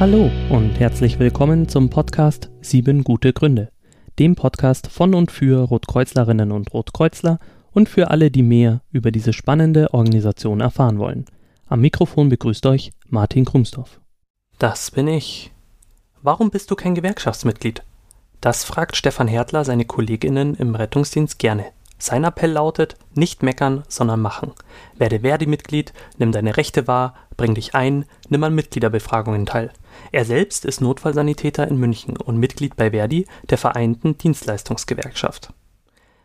Hallo und herzlich willkommen zum Podcast Sieben gute Gründe, dem Podcast von und für Rotkreuzlerinnen und Rotkreuzler und für alle, die mehr über diese spannende Organisation erfahren wollen. Am Mikrofon begrüßt euch Martin Krumsdorf. Das bin ich. Warum bist du kein Gewerkschaftsmitglied? Das fragt Stefan Hertler seine Kolleginnen im Rettungsdienst gerne. Sein Appell lautet: Nicht meckern, sondern machen. Werde Verdi-Mitglied, nimm deine Rechte wahr, bring dich ein, nimm an Mitgliederbefragungen teil. Er selbst ist Notfallsanitäter in München und Mitglied bei Verdi, der Vereinten Dienstleistungsgewerkschaft.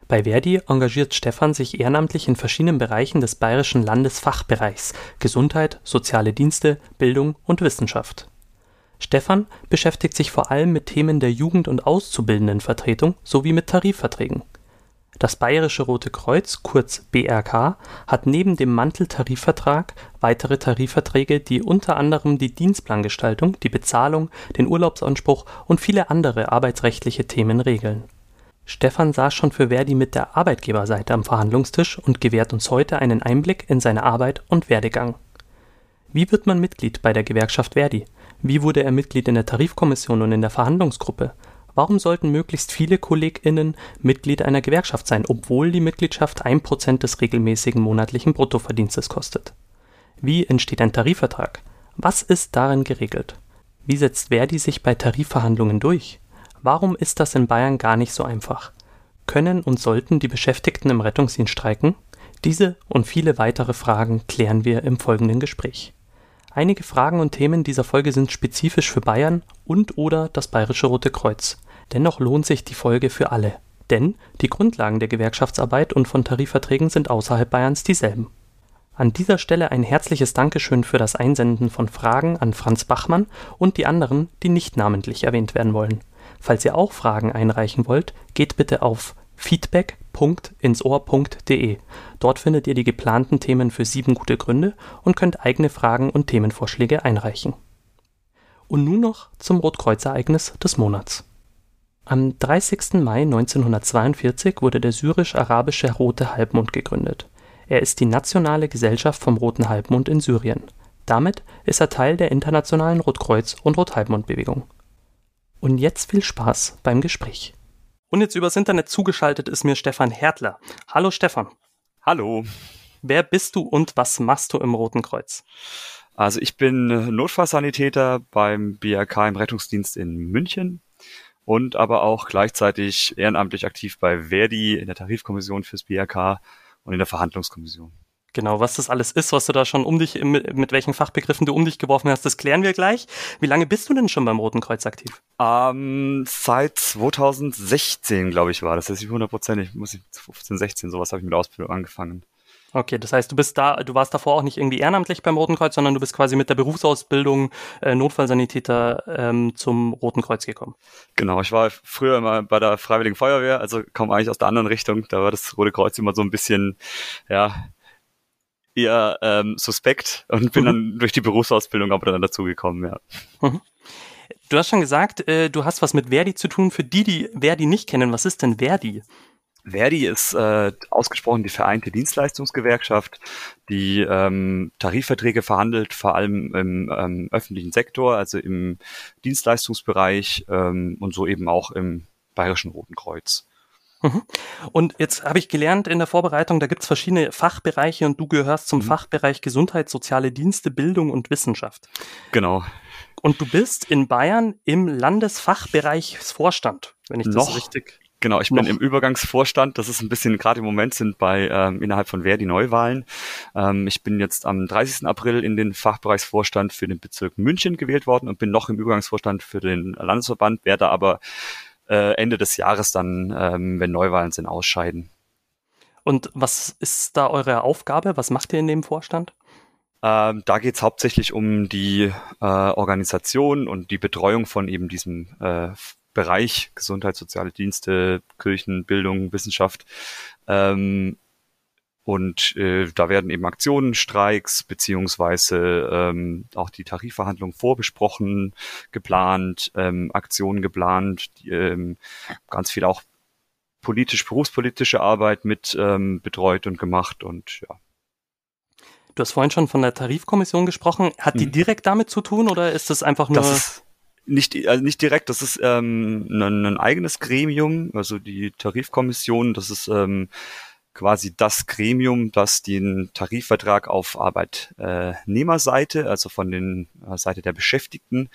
Bei Verdi engagiert Stefan sich ehrenamtlich in verschiedenen Bereichen des bayerischen Landesfachbereichs Gesundheit, soziale Dienste, Bildung und Wissenschaft. Stefan beschäftigt sich vor allem mit Themen der Jugend- und Auszubildendenvertretung sowie mit Tarifverträgen. Das Bayerische Rote Kreuz kurz (BRK) hat neben dem Manteltarifvertrag weitere Tarifverträge, die unter anderem die Dienstplangestaltung, die Bezahlung, den Urlaubsanspruch und viele andere arbeitsrechtliche Themen regeln Stefan saß schon für Verdi mit der Arbeitgeberseite am Verhandlungstisch und gewährt uns heute einen Einblick in seine Arbeit und Werdegang. Wie wird man Mitglied bei der Gewerkschaft Verdi? Wie wurde er Mitglied in der Tarifkommission und in der Verhandlungsgruppe? Warum sollten möglichst viele KollegInnen Mitglied einer Gewerkschaft sein, obwohl die Mitgliedschaft ein Prozent des regelmäßigen monatlichen Bruttoverdienstes kostet? Wie entsteht ein Tarifvertrag? Was ist darin geregelt? Wie setzt Verdi sich bei Tarifverhandlungen durch? Warum ist das in Bayern gar nicht so einfach? Können und sollten die Beschäftigten im Rettungsdienst streiken? Diese und viele weitere Fragen klären wir im folgenden Gespräch. Einige Fragen und Themen dieser Folge sind spezifisch für Bayern und/oder das Bayerische Rote Kreuz. Dennoch lohnt sich die Folge für alle. Denn die Grundlagen der Gewerkschaftsarbeit und von Tarifverträgen sind außerhalb Bayerns dieselben. An dieser Stelle ein herzliches Dankeschön für das Einsenden von Fragen an Franz Bachmann und die anderen, die nicht namentlich erwähnt werden wollen. Falls ihr auch Fragen einreichen wollt, geht bitte auf feedback.insohr.de. Dort findet ihr die geplanten Themen für sieben gute Gründe und könnt eigene Fragen und Themenvorschläge einreichen. Und nun noch zum Rotkreuz-Ereignis des Monats. Am 30. Mai 1942 wurde der syrisch-arabische Rote Halbmond gegründet. Er ist die nationale Gesellschaft vom Roten Halbmond in Syrien. Damit ist er Teil der internationalen Rotkreuz- und Rothalbmond-Bewegung. Und jetzt viel Spaß beim Gespräch. Und jetzt übers Internet zugeschaltet ist mir Stefan Hertler. Hallo Stefan. Hallo. Wer bist du und was machst du im Roten Kreuz? Also ich bin Notfallsanitäter beim BRK im Rettungsdienst in München und aber auch gleichzeitig ehrenamtlich aktiv bei Verdi in der Tarifkommission fürs BRK und in der Verhandlungskommission. Genau, was das alles ist, was du da schon um dich, mit, mit welchen Fachbegriffen du um dich geworfen hast, das klären wir gleich. Wie lange bist du denn schon beim Roten Kreuz aktiv? Ähm, seit 2016, glaube ich, war das. Das ist nicht hundertprozentig, muss ich 15, 16, sowas habe ich mit der Ausbildung angefangen. Okay, das heißt, du bist da, du warst davor auch nicht irgendwie ehrenamtlich beim Roten Kreuz, sondern du bist quasi mit der Berufsausbildung äh, Notfallsanitäter ähm, zum Roten Kreuz gekommen. Genau, ich war früher immer bei der Freiwilligen Feuerwehr, also kaum eigentlich aus der anderen Richtung. Da war das Rote Kreuz immer so ein bisschen, ja, eher ähm, suspekt und bin mhm. dann durch die Berufsausbildung aber dann dazugekommen, ja. Mhm. Du hast schon gesagt, äh, du hast was mit Verdi zu tun. Für die, die Verdi nicht kennen, was ist denn Verdi? Verdi ist äh, ausgesprochen die vereinte Dienstleistungsgewerkschaft, die ähm, Tarifverträge verhandelt, vor allem im ähm, öffentlichen Sektor, also im Dienstleistungsbereich ähm, und so eben auch im Bayerischen Roten Kreuz. Mhm. Und jetzt habe ich gelernt in der Vorbereitung, da gibt es verschiedene Fachbereiche und du gehörst zum mhm. Fachbereich Gesundheit, soziale Dienste, Bildung und Wissenschaft. Genau. Und du bist in Bayern im Landesfachbereichsvorstand, wenn ich das Noch. richtig. Genau, ich bin im Übergangsvorstand. Das ist ein bisschen, gerade im Moment sind bei ähm, innerhalb von Wer die Neuwahlen. Ähm, ich bin jetzt am 30. April in den Fachbereichsvorstand für den Bezirk München gewählt worden und bin noch im Übergangsvorstand für den Landesverband, werde aber äh, Ende des Jahres dann, ähm, wenn Neuwahlen sind, ausscheiden. Und was ist da eure Aufgabe? Was macht ihr in dem Vorstand? Ähm, da geht es hauptsächlich um die äh, Organisation und die Betreuung von eben diesem äh, Bereich Gesundheit, soziale Dienste, Kirchen, Bildung, Wissenschaft. Ähm, und äh, da werden eben Aktionen, Streiks beziehungsweise ähm, auch die Tarifverhandlungen vorbesprochen, geplant, ähm, Aktionen geplant, die, ähm, ganz viel auch politisch, berufspolitische Arbeit mit ähm, betreut und gemacht und ja. Du hast vorhin schon von der Tarifkommission gesprochen. Hat die hm. direkt damit zu tun oder ist das einfach nur? Das ist nicht, also nicht direkt, das ist ähm, ein, ein eigenes Gremium, also die Tarifkommission, das ist ähm, quasi das Gremium, das den Tarifvertrag auf Arbeitnehmerseite, also von den äh, Seite der Beschäftigten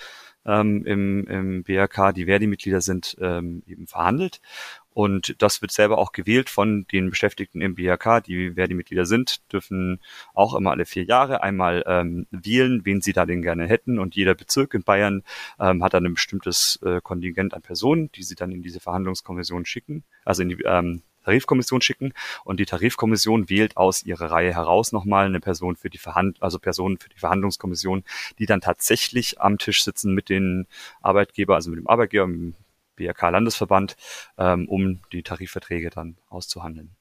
ähm, im, im BRK, die Verdi-Mitglieder sind, ähm, eben verhandelt. Und das wird selber auch gewählt von den Beschäftigten im BRK, die Verdi-Mitglieder sind, dürfen auch immer alle vier Jahre einmal ähm, wählen, wen sie da denn gerne hätten. Und jeder Bezirk in Bayern ähm, hat dann ein bestimmtes äh, Kontingent an Personen, die sie dann in diese Verhandlungskommission schicken, also in die ähm, Tarifkommission schicken und die Tarifkommission wählt aus ihrer Reihe heraus nochmal eine Person für die Verhand also Personen für die Verhandlungskommission, die dann tatsächlich am Tisch sitzen mit den Arbeitgeber, also mit dem Arbeitgeber, dem BRK Landesverband, ähm, um die Tarifverträge dann auszuhandeln.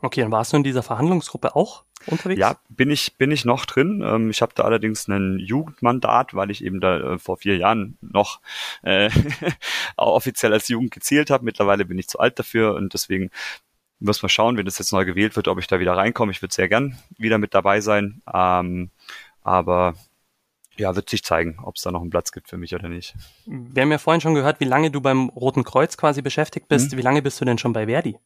Okay, dann warst du in dieser Verhandlungsgruppe auch unterwegs? Ja, bin ich, bin ich noch drin. Ähm, ich habe da allerdings ein Jugendmandat, weil ich eben da äh, vor vier Jahren noch äh, offiziell als Jugend gezählt habe. Mittlerweile bin ich zu alt dafür und deswegen muss man schauen, wenn das jetzt neu gewählt wird, ob ich da wieder reinkomme. Ich würde sehr gern wieder mit dabei sein. Ähm, aber ja, wird sich zeigen, ob es da noch einen Platz gibt für mich oder nicht. Wir haben ja vorhin schon gehört, wie lange du beim Roten Kreuz quasi beschäftigt bist. Mhm. Wie lange bist du denn schon bei Verdi?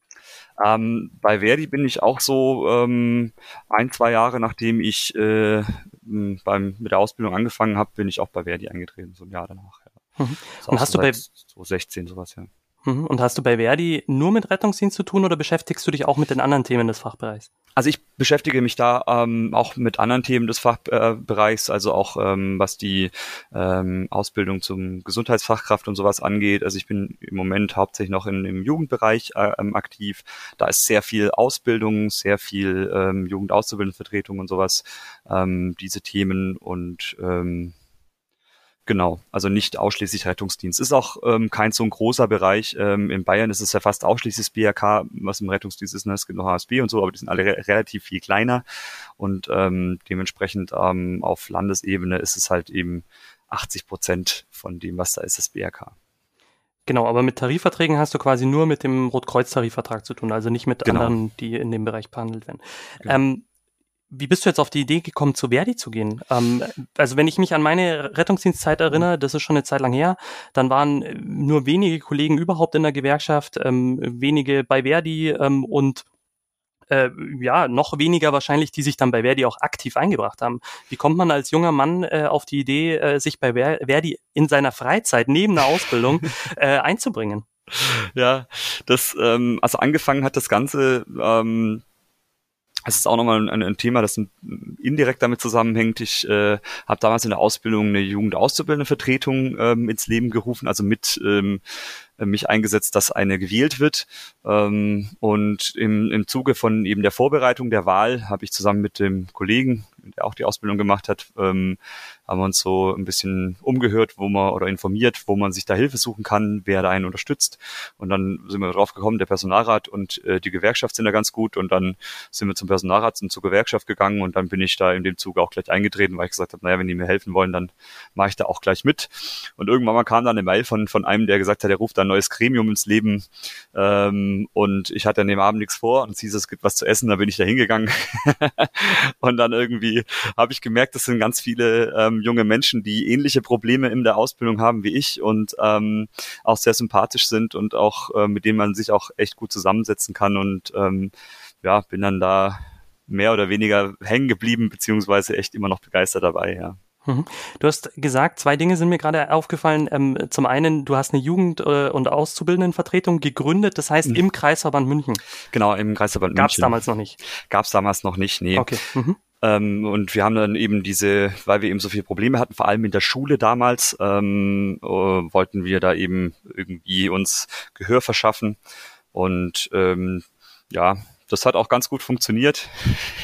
Ähm, bei Verdi bin ich auch so ähm, ein, zwei Jahre, nachdem ich äh, beim, mit der Ausbildung angefangen habe, bin ich auch bei Verdi eingetreten, so ein Jahr danach. Ja. Mhm. Und hast du bei so 16 sowas, ja. Mhm. Und hast du bei Verdi nur mit Rettungsdienst zu tun oder beschäftigst du dich auch mit den anderen Themen des Fachbereichs? Also ich beschäftige mich da ähm, auch mit anderen Themen des Fachbereichs, also auch ähm, was die ähm, Ausbildung zum Gesundheitsfachkraft und sowas angeht. Also ich bin im Moment hauptsächlich noch in, im Jugendbereich äh, ähm, aktiv. Da ist sehr viel Ausbildung, sehr viel ähm, Jugendauszubildendenvertretung und sowas, ähm, diese Themen und ähm, Genau, also nicht ausschließlich Rettungsdienst. Ist auch ähm, kein so ein großer Bereich. Ähm, in Bayern ist es ja fast ausschließlich das BRK, was im Rettungsdienst ist. Ne? Es gibt noch HSB und so, aber die sind alle re relativ viel kleiner. Und ähm, dementsprechend ähm, auf Landesebene ist es halt eben 80 Prozent von dem, was da ist, das BRK. Genau, aber mit Tarifverträgen hast du quasi nur mit dem Rotkreuz-Tarifvertrag zu tun, also nicht mit genau. anderen, die in dem Bereich behandelt werden. Genau. Ähm, wie bist du jetzt auf die Idee gekommen, zu Verdi zu gehen? Ähm, also wenn ich mich an meine Rettungsdienstzeit erinnere, das ist schon eine Zeit lang her, dann waren äh, nur wenige Kollegen überhaupt in der Gewerkschaft, ähm, wenige bei Verdi ähm, und äh, ja, noch weniger wahrscheinlich, die sich dann bei Verdi auch aktiv eingebracht haben. Wie kommt man als junger Mann äh, auf die Idee, äh, sich bei Verdi in seiner Freizeit neben der Ausbildung äh, einzubringen? Ja, das, ähm, also angefangen hat das Ganze ähm, es ist auch nochmal ein, ein, Thema, das indirekt damit zusammenhängt. Ich äh, habe damals in der Ausbildung eine Jugendauszubildende-Vertretung ähm, ins Leben gerufen, also mit ähm, mich eingesetzt, dass eine gewählt wird. Ähm, und im, im Zuge von eben der Vorbereitung der Wahl habe ich zusammen mit dem Kollegen, der auch die Ausbildung gemacht hat, ähm, haben wir uns so ein bisschen umgehört, wo man oder informiert, wo man sich da Hilfe suchen kann, wer da einen unterstützt. Und dann sind wir drauf gekommen, der Personalrat und äh, die Gewerkschaft sind da ganz gut. Und dann sind wir zum Personalrat und zur Gewerkschaft gegangen und dann bin ich da in dem Zuge auch gleich eingetreten, weil ich gesagt habe, naja, wenn die mir helfen wollen, dann mache ich da auch gleich mit. Und irgendwann mal kam dann eine Mail von, von einem, der gesagt hat, er ruft ein neues Gremium ins Leben. Ähm, und ich hatte an dem Abend nichts vor und es hieß, es gibt was zu essen, da bin ich da hingegangen. und dann irgendwie habe ich gemerkt, das sind ganz viele ähm, junge Menschen, die ähnliche Probleme in der Ausbildung haben wie ich und ähm, auch sehr sympathisch sind und auch äh, mit denen man sich auch echt gut zusammensetzen kann und ähm, ja, bin dann da mehr oder weniger hängen geblieben, beziehungsweise echt immer noch begeistert dabei, ja. Mhm. Du hast gesagt, zwei Dinge sind mir gerade aufgefallen. Ähm, zum einen, du hast eine Jugend- äh, und Auszubildendenvertretung gegründet, das heißt mhm. im Kreisverband München. Genau, im Kreisverband München. Gab es damals noch nicht? Gab es damals noch nicht, nee. Okay. Mhm. Ähm, und wir haben dann eben diese, weil wir eben so viele Probleme hatten, vor allem in der Schule damals, ähm, äh, wollten wir da eben irgendwie uns Gehör verschaffen. Und ähm, ja, das hat auch ganz gut funktioniert.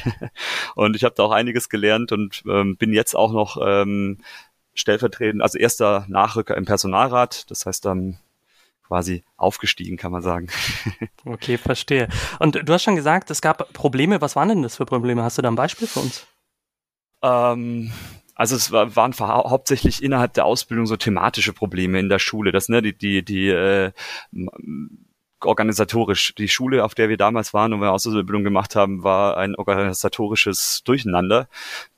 und ich habe da auch einiges gelernt und ähm, bin jetzt auch noch ähm, stellvertretend, also erster Nachrücker im Personalrat. Das heißt, dann quasi aufgestiegen, kann man sagen. Okay, verstehe. Und du hast schon gesagt, es gab Probleme. Was waren denn das für Probleme? Hast du da ein Beispiel für uns? Ähm, also es war, waren hauptsächlich innerhalb der Ausbildung so thematische Probleme in der Schule. Das, ne, die, die, die äh, organisatorisch. Die Schule, auf der wir damals waren und wir Ausbildung gemacht haben, war ein organisatorisches Durcheinander.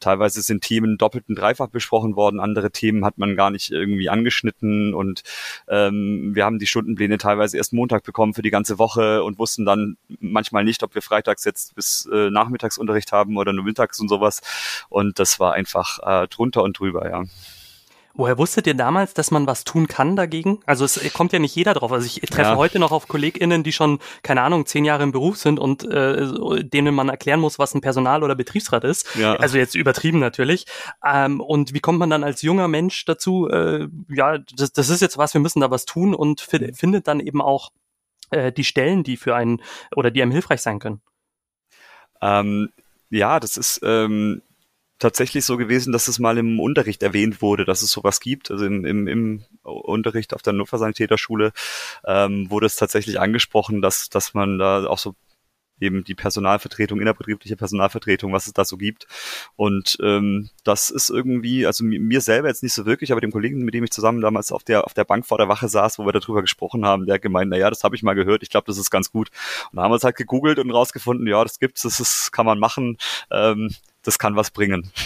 Teilweise sind Themen doppelt und dreifach besprochen worden, andere Themen hat man gar nicht irgendwie angeschnitten und ähm, wir haben die Stundenpläne teilweise erst Montag bekommen für die ganze Woche und wussten dann manchmal nicht, ob wir freitags jetzt bis äh, Nachmittagsunterricht haben oder nur mittags und sowas. Und das war einfach äh, drunter und drüber, ja. Woher wusstet ihr damals, dass man was tun kann dagegen? Also es kommt ja nicht jeder drauf. Also ich treffe ja. heute noch auf KollegInnen, die schon, keine Ahnung, zehn Jahre im Beruf sind und äh, denen man erklären muss, was ein Personal- oder Betriebsrat ist. Ja. Also jetzt übertrieben natürlich. Ähm, und wie kommt man dann als junger Mensch dazu, äh, ja, das, das ist jetzt was, wir müssen da was tun und findet dann eben auch äh, die Stellen, die für einen oder die einem hilfreich sein können? Ähm, ja, das ist ähm, tatsächlich so gewesen, dass es mal im Unterricht erwähnt wurde, dass es sowas gibt. Also im, im, im Unterricht auf der Notfallsanitäterschule ähm, wurde es tatsächlich angesprochen, dass, dass man da auch so eben die Personalvertretung, innerbetriebliche Personalvertretung, was es da so gibt. Und ähm, das ist irgendwie, also mir selber jetzt nicht so wirklich, aber dem Kollegen, mit dem ich zusammen damals auf der auf der Bank vor der Wache saß, wo wir darüber gesprochen haben, der hat gemeint, na ja, das habe ich mal gehört, ich glaube, das ist ganz gut. Und da haben wir es halt gegoogelt und rausgefunden, ja, das gibt's, das ist, kann man machen. Ähm, das kann was bringen.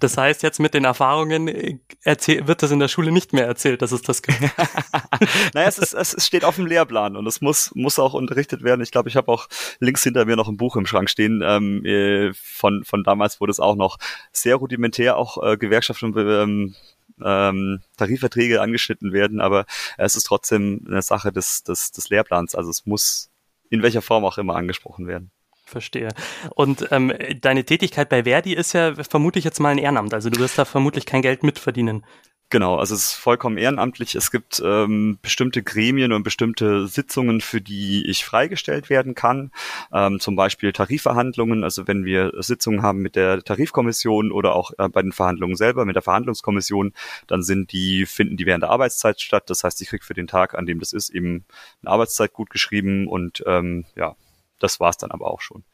Das heißt, jetzt mit den Erfahrungen äh, wird das in der Schule nicht mehr erzählt, dass es das gibt. naja, es, ist, es steht auf dem Lehrplan und es muss, muss auch unterrichtet werden. Ich glaube, ich habe auch links hinter mir noch ein Buch im Schrank stehen ähm, äh, von, von damals, wo das auch noch sehr rudimentär auch äh, Gewerkschaften ähm, ähm, Tarifverträge angeschnitten werden, aber es ist trotzdem eine Sache des, des, des Lehrplans. Also es muss in welcher Form auch immer angesprochen werden. Verstehe. Und ähm, deine Tätigkeit bei Verdi ist ja vermutlich jetzt mal ein Ehrenamt. Also du wirst da vermutlich kein Geld mitverdienen. Genau, also es ist vollkommen ehrenamtlich. Es gibt ähm, bestimmte Gremien und bestimmte Sitzungen, für die ich freigestellt werden kann. Ähm, zum Beispiel Tarifverhandlungen. Also wenn wir Sitzungen haben mit der Tarifkommission oder auch äh, bei den Verhandlungen selber mit der Verhandlungskommission, dann sind die finden die während der Arbeitszeit statt. Das heißt, ich kriege für den Tag, an dem das ist, eben eine Arbeitszeit gut geschrieben und ähm, ja, das war's dann aber auch schon.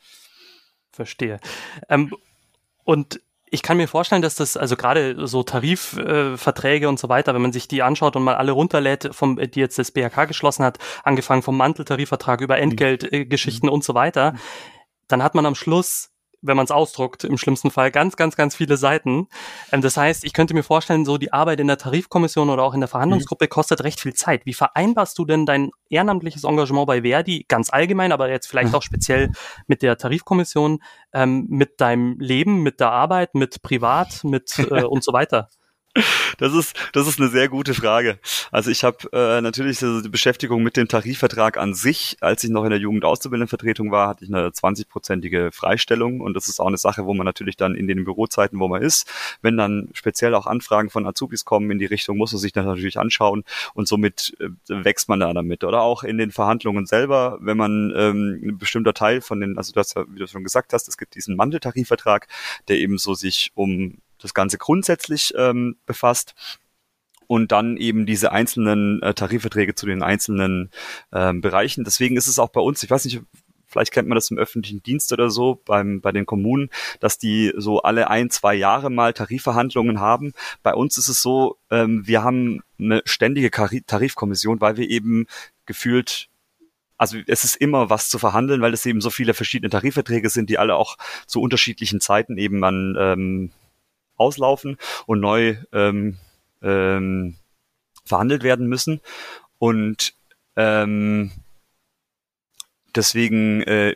Verstehe. Ähm, und ich kann mir vorstellen, dass das, also gerade so Tarifverträge äh, und so weiter, wenn man sich die anschaut und mal alle runterlädt, vom, die jetzt das BHK geschlossen hat, angefangen vom Manteltarifvertrag über Entgeltgeschichten mhm. äh, und so weiter, dann hat man am Schluss wenn man es ausdruckt, im schlimmsten Fall ganz, ganz, ganz viele Seiten. Ähm, das heißt, ich könnte mir vorstellen, so die Arbeit in der Tarifkommission oder auch in der Verhandlungsgruppe mhm. kostet recht viel Zeit. Wie vereinbarst du denn dein ehrenamtliches Engagement bei Verdi, ganz allgemein, aber jetzt vielleicht auch speziell mit der Tarifkommission, ähm, mit deinem Leben, mit der Arbeit, mit Privat, mit äh, und so weiter? Das ist, das ist eine sehr gute Frage. Also ich habe äh, natürlich die Beschäftigung mit dem Tarifvertrag an sich. Als ich noch in der Jugendauszubildendenvertretung war, hatte ich eine 20-prozentige Freistellung und das ist auch eine Sache, wo man natürlich dann in den Bürozeiten, wo man ist, wenn dann speziell auch Anfragen von Azubis kommen in die Richtung, muss man sich das natürlich anschauen und somit äh, wächst man da damit. Oder auch in den Verhandlungen selber, wenn man ähm, ein bestimmter Teil von den, also ja, wie du schon gesagt hast, es gibt diesen Manteltarifvertrag, der eben so sich um das Ganze grundsätzlich ähm, befasst und dann eben diese einzelnen äh, Tarifverträge zu den einzelnen ähm, Bereichen. Deswegen ist es auch bei uns, ich weiß nicht, vielleicht kennt man das im öffentlichen Dienst oder so, beim, bei den Kommunen, dass die so alle ein, zwei Jahre mal Tarifverhandlungen haben. Bei uns ist es so, ähm, wir haben eine ständige Tarifkommission, weil wir eben gefühlt also es ist immer was zu verhandeln, weil es eben so viele verschiedene Tarifverträge sind, die alle auch zu unterschiedlichen Zeiten eben an ähm, auslaufen und neu ähm, ähm, verhandelt werden müssen. Und ähm, deswegen äh,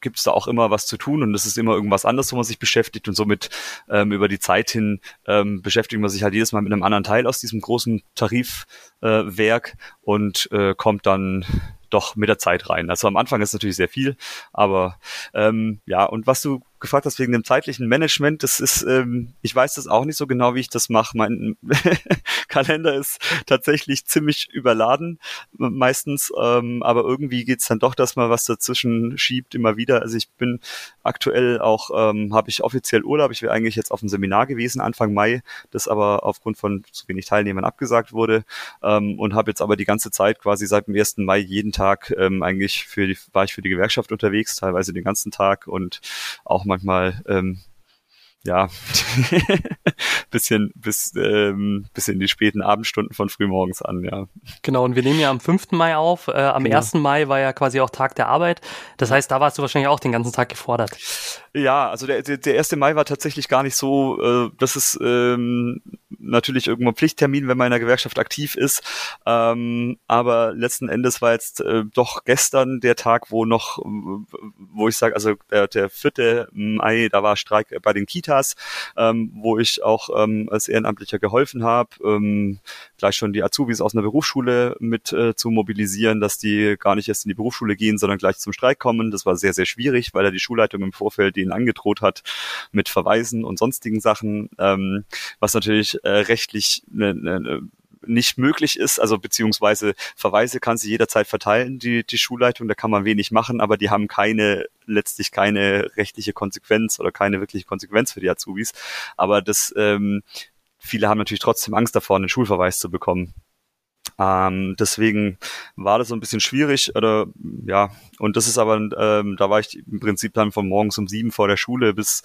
gibt es da auch immer was zu tun und es ist immer irgendwas anderes, wo man sich beschäftigt und somit ähm, über die Zeit hin ähm, beschäftigt man sich halt jedes Mal mit einem anderen Teil aus diesem großen Tarifwerk äh, und äh, kommt dann doch mit der Zeit rein. Also am Anfang ist natürlich sehr viel, aber ähm, ja, und was du gefragt hast wegen dem zeitlichen Management, das ist, ähm, ich weiß das auch nicht so genau, wie ich das mache. Mein Kalender ist tatsächlich ziemlich überladen meistens, ähm, aber irgendwie geht's dann doch, dass man was dazwischen schiebt immer wieder. Also ich bin aktuell auch, ähm, habe ich offiziell Urlaub. Ich wäre eigentlich jetzt auf einem Seminar gewesen Anfang Mai, das aber aufgrund von zu wenig Teilnehmern abgesagt wurde ähm, und habe jetzt aber die ganze Zeit quasi seit dem 1. Mai jeden Tag ähm, eigentlich für die, war ich für die Gewerkschaft unterwegs, teilweise den ganzen Tag und auch manchmal ähm, ja, bisschen bis, ähm, bis in die späten Abendstunden von frühmorgens an, ja. Genau, und wir nehmen ja am 5. Mai auf. Äh, am genau. 1. Mai war ja quasi auch Tag der Arbeit. Das heißt, da warst du wahrscheinlich auch den ganzen Tag gefordert. Ja, also der, der, der 1. Mai war tatsächlich gar nicht so, äh, das ist ähm, natürlich irgendwo ein Pflichttermin, wenn man in der Gewerkschaft aktiv ist. Ähm, aber letzten Endes war jetzt äh, doch gestern der Tag, wo noch, wo ich sage, also der, der 4. Mai, da war Streik bei den Kitas, ähm, wo ich auch ähm, als Ehrenamtlicher geholfen habe, ähm, gleich schon die Azubis aus einer Berufsschule mit äh, zu mobilisieren, dass die gar nicht erst in die Berufsschule gehen, sondern gleich zum Streik kommen. Das war sehr, sehr schwierig, weil er die Schulleitung im Vorfeld denen angedroht hat mit Verweisen und sonstigen Sachen, ähm, was natürlich äh, rechtlich eine, eine nicht möglich ist, also beziehungsweise Verweise kann sie jederzeit verteilen, die, die Schulleitung, da kann man wenig machen, aber die haben keine, letztlich keine rechtliche Konsequenz oder keine wirkliche Konsequenz für die Azubis. Aber das, ähm, viele haben natürlich trotzdem Angst davor, einen Schulverweis zu bekommen. Ähm, deswegen war das so ein bisschen schwierig, oder ja, und das ist aber, ähm, da war ich im Prinzip dann von morgens um sieben vor der Schule bis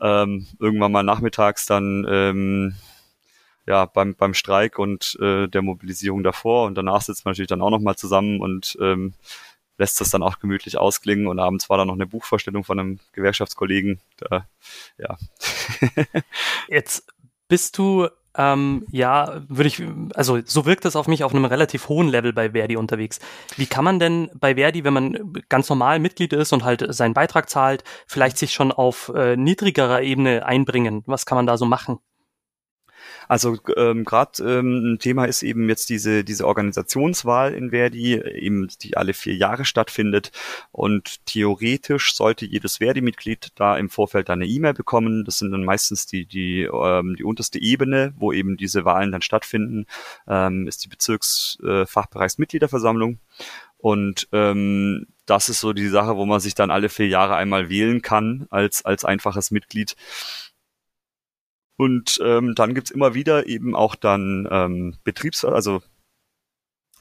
ähm, irgendwann mal nachmittags dann ähm, ja, beim, beim Streik und äh, der Mobilisierung davor. Und danach sitzt man natürlich dann auch nochmal zusammen und ähm, lässt das dann auch gemütlich ausklingen. Und abends war dann noch eine Buchvorstellung von einem Gewerkschaftskollegen. Da, ja. Jetzt bist du ähm, ja, würde ich, also so wirkt es auf mich auf einem relativ hohen Level bei Verdi unterwegs. Wie kann man denn bei Verdi, wenn man ganz normal Mitglied ist und halt seinen Beitrag zahlt, vielleicht sich schon auf äh, niedrigerer Ebene einbringen? Was kann man da so machen? Also ähm, gerade ähm, ein Thema ist eben jetzt diese, diese Organisationswahl in Verdi, eben die alle vier Jahre stattfindet. Und theoretisch sollte jedes Verdi-Mitglied da im Vorfeld eine E-Mail bekommen. Das sind dann meistens die, die, ähm, die unterste Ebene, wo eben diese Wahlen dann stattfinden, ähm, ist die Bezirksfachbereichsmitgliederversammlung. Äh, und ähm, das ist so die Sache, wo man sich dann alle vier Jahre einmal wählen kann als, als einfaches Mitglied. Und ähm, dann gibt's immer wieder eben auch dann ähm, Betriebs-, also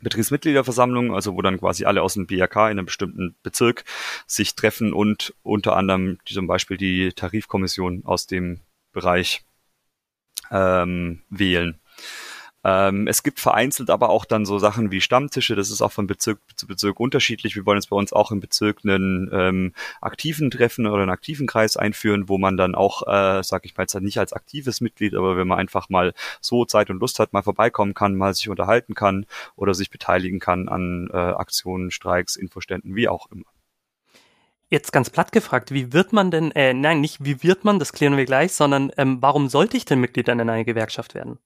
Betriebsmitgliederversammlungen, also wo dann quasi alle aus dem BRK in einem bestimmten Bezirk sich treffen und unter anderem zum Beispiel die Tarifkommission aus dem Bereich ähm, wählen. Ähm, es gibt vereinzelt aber auch dann so Sachen wie Stammtische, das ist auch von Bezirk zu Bezirk unterschiedlich. Wir wollen jetzt bei uns auch im Bezirk einen ähm, aktiven Treffen oder einen aktiven Kreis einführen, wo man dann auch, äh, sag ich mal jetzt nicht als aktives Mitglied, aber wenn man einfach mal so Zeit und Lust hat, mal vorbeikommen kann, mal sich unterhalten kann oder sich beteiligen kann an äh, Aktionen, Streiks, Infoständen, wie auch immer. Jetzt ganz platt gefragt, wie wird man denn, äh, nein, nicht wie wird man, das klären wir gleich, sondern ähm, warum sollte ich denn Mitglied in einer Gewerkschaft werden?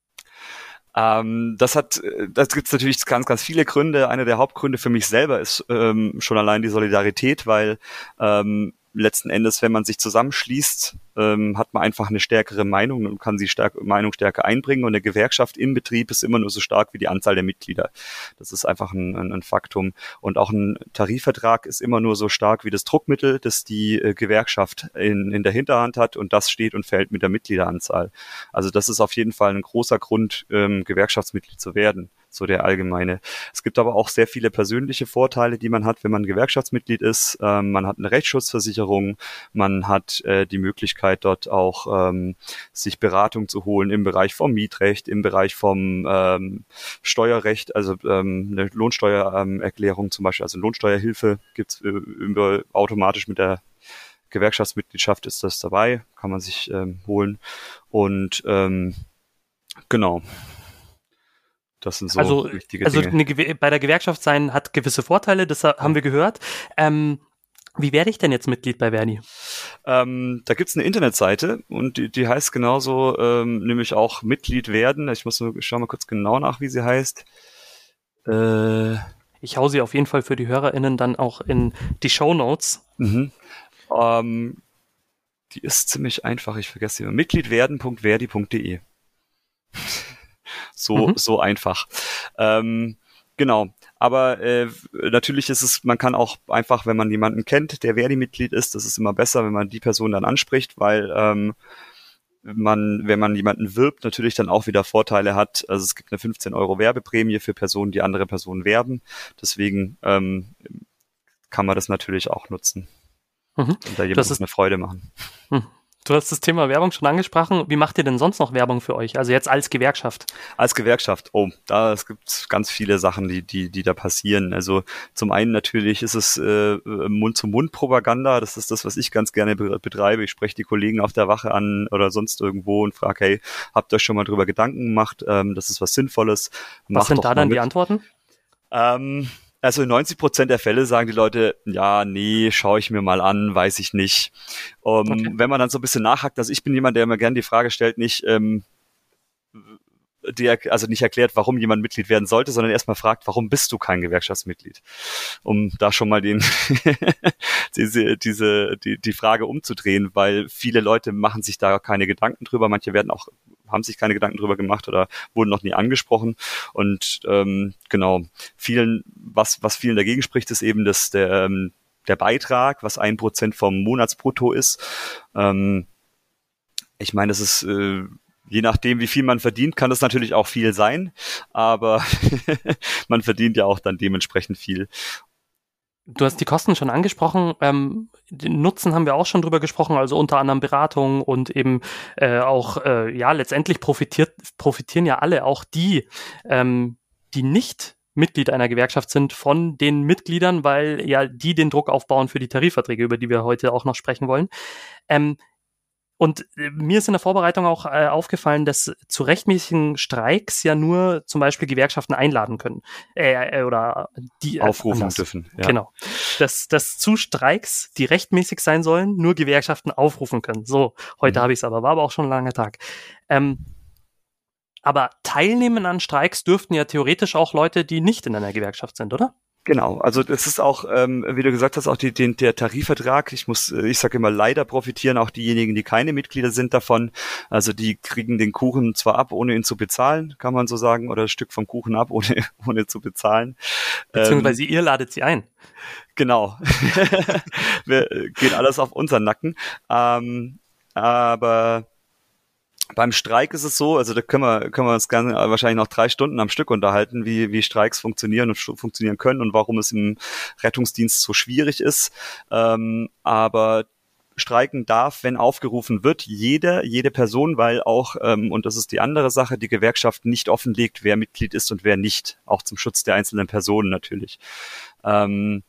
Ähm, das hat, das gibt natürlich ganz, ganz viele Gründe. Einer der Hauptgründe für mich selber ist ähm, schon allein die Solidarität, weil ähm, letzten Endes, wenn man sich zusammenschließt, ähm, hat man einfach eine stärkere Meinung und kann die stärk Meinung stärker einbringen. Und eine Gewerkschaft im Betrieb ist immer nur so stark wie die Anzahl der Mitglieder. Das ist einfach ein, ein, ein Faktum. Und auch ein Tarifvertrag ist immer nur so stark wie das Druckmittel, das die äh, Gewerkschaft in, in der Hinterhand hat. Und das steht und fällt mit der Mitgliederanzahl. Also das ist auf jeden Fall ein großer Grund, ähm, Gewerkschaftsmitglied zu werden so der allgemeine. Es gibt aber auch sehr viele persönliche Vorteile, die man hat, wenn man Gewerkschaftsmitglied ist. Ähm, man hat eine Rechtsschutzversicherung, man hat äh, die Möglichkeit dort auch ähm, sich Beratung zu holen im Bereich vom Mietrecht, im Bereich vom ähm, Steuerrecht, also ähm, eine Lohnsteuererklärung zum Beispiel, also Lohnsteuerhilfe gibt's äh, automatisch mit der Gewerkschaftsmitgliedschaft ist das dabei, kann man sich ähm, holen. Und ähm, genau, das sind so also, wichtige also Dinge. Eine, bei der Gewerkschaft sein hat gewisse Vorteile, das haben wir gehört. Ähm, wie werde ich denn jetzt Mitglied bei Verdi? Ähm, da gibt's eine Internetseite und die, die heißt genauso, ähm, nämlich auch Mitglied werden. Ich muss nur, ich schau mal kurz genau nach, wie sie heißt. Äh, ich hau sie auf jeden Fall für die HörerInnen dann auch in die Show Notes. Mhm. Ähm, die ist ziemlich einfach, ich vergesse sie immer. Mitgliedwerden.verdi.de so, mhm. so einfach. Ähm, genau. Aber äh, natürlich ist es, man kann auch einfach, wenn man jemanden kennt, der Verdi-Mitglied ist, das ist immer besser, wenn man die Person dann anspricht, weil ähm, man, wenn man jemanden wirbt, natürlich dann auch wieder Vorteile hat. Also es gibt eine 15 Euro Werbeprämie für Personen, die andere Personen werben. Deswegen ähm, kann man das natürlich auch nutzen. Mhm. Und da jemandem eine Freude machen. Mhm. Du hast das Thema Werbung schon angesprochen. Wie macht ihr denn sonst noch Werbung für euch? Also jetzt als Gewerkschaft? Als Gewerkschaft, oh, da es gibt ganz viele Sachen, die, die, die da passieren. Also zum einen natürlich ist es äh, Mund-zu-Mund-Propaganda. Das ist das, was ich ganz gerne betreibe. Ich spreche die Kollegen auf der Wache an oder sonst irgendwo und frage, hey, habt ihr euch schon mal drüber Gedanken gemacht? Ähm, das ist was Sinnvolles. Was sind da dann mit. die Antworten? Ähm, also in 90 Prozent der Fälle sagen die Leute, ja, nee, schaue ich mir mal an, weiß ich nicht. Um, okay. Wenn man dann so ein bisschen nachhakt, also ich bin jemand, der immer gerne die Frage stellt, nicht, ähm, die, also nicht erklärt, warum jemand Mitglied werden sollte, sondern erstmal fragt, warum bist du kein Gewerkschaftsmitglied? Um da schon mal den, diese, diese, die, die Frage umzudrehen, weil viele Leute machen sich da keine Gedanken drüber, manche werden auch haben sich keine Gedanken drüber gemacht oder wurden noch nie angesprochen. Und ähm, genau, vielen, was, was vielen dagegen spricht, ist eben, dass der, ähm, der Beitrag, was ein Prozent vom Monatsbrutto ist. Ähm, ich meine, das ist äh, je nachdem, wie viel man verdient, kann das natürlich auch viel sein, aber man verdient ja auch dann dementsprechend viel. Du hast die Kosten schon angesprochen. Ähm, den Nutzen haben wir auch schon drüber gesprochen, also unter anderem Beratung und eben äh, auch, äh, ja, letztendlich profitiert, profitieren ja alle, auch die, ähm, die nicht Mitglied einer Gewerkschaft sind, von den Mitgliedern, weil ja die den Druck aufbauen für die Tarifverträge, über die wir heute auch noch sprechen wollen. Ähm, und äh, mir ist in der Vorbereitung auch äh, aufgefallen, dass zu rechtmäßigen Streiks ja nur zum Beispiel Gewerkschaften einladen können. Äh, äh oder die äh, aufrufen anders. dürfen. Ja. Genau. Dass, dass zu Streiks, die rechtmäßig sein sollen, nur Gewerkschaften aufrufen können. So, heute mhm. habe ich es aber, war aber auch schon ein langer Tag. Ähm, aber teilnehmen an Streiks dürften ja theoretisch auch Leute, die nicht in einer Gewerkschaft sind, oder? Genau, also das ist auch, ähm, wie du gesagt hast, auch die, den, der Tarifvertrag. Ich muss, ich sage immer, leider profitieren auch diejenigen, die keine Mitglieder sind davon. Also die kriegen den Kuchen zwar ab, ohne ihn zu bezahlen, kann man so sagen, oder ein Stück vom Kuchen ab, ohne, ohne zu bezahlen. Beziehungsweise ähm, ihr ladet sie ein. Genau. Wir gehen alles auf unseren Nacken. Ähm, aber beim Streik ist es so, also da können wir, können wir uns gerne wahrscheinlich noch drei Stunden am Stück unterhalten, wie, wie Streiks funktionieren und funktionieren können und warum es im Rettungsdienst so schwierig ist. Ähm, aber streiken darf, wenn aufgerufen wird, jede, jede Person, weil auch, ähm, und das ist die andere Sache, die Gewerkschaft nicht offenlegt, wer Mitglied ist und wer nicht, auch zum Schutz der einzelnen Personen natürlich. Ähm,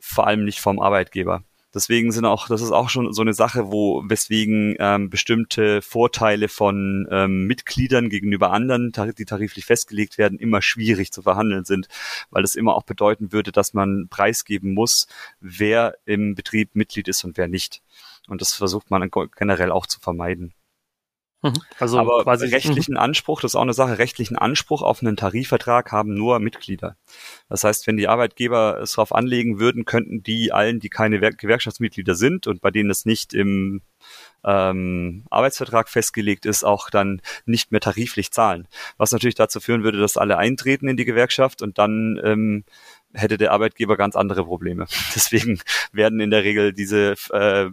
vor allem nicht vom Arbeitgeber. Deswegen sind auch, das ist auch schon so eine Sache, wo weswegen ähm, bestimmte Vorteile von ähm, Mitgliedern gegenüber anderen, die tariflich festgelegt werden, immer schwierig zu verhandeln sind, weil es immer auch bedeuten würde, dass man preisgeben muss, wer im Betrieb Mitglied ist und wer nicht. Und das versucht man generell auch zu vermeiden. Mhm. Also Aber quasi rechtlichen Anspruch, das ist auch eine Sache, rechtlichen Anspruch auf einen Tarifvertrag haben nur Mitglieder. Das heißt, wenn die Arbeitgeber es darauf anlegen würden, könnten die allen, die keine Gewerkschaftsmitglieder sind und bei denen es nicht im ähm, Arbeitsvertrag festgelegt ist, auch dann nicht mehr tariflich zahlen. Was natürlich dazu führen würde, dass alle eintreten in die Gewerkschaft und dann ähm, hätte der Arbeitgeber ganz andere Probleme. Deswegen werden in der Regel diese äh,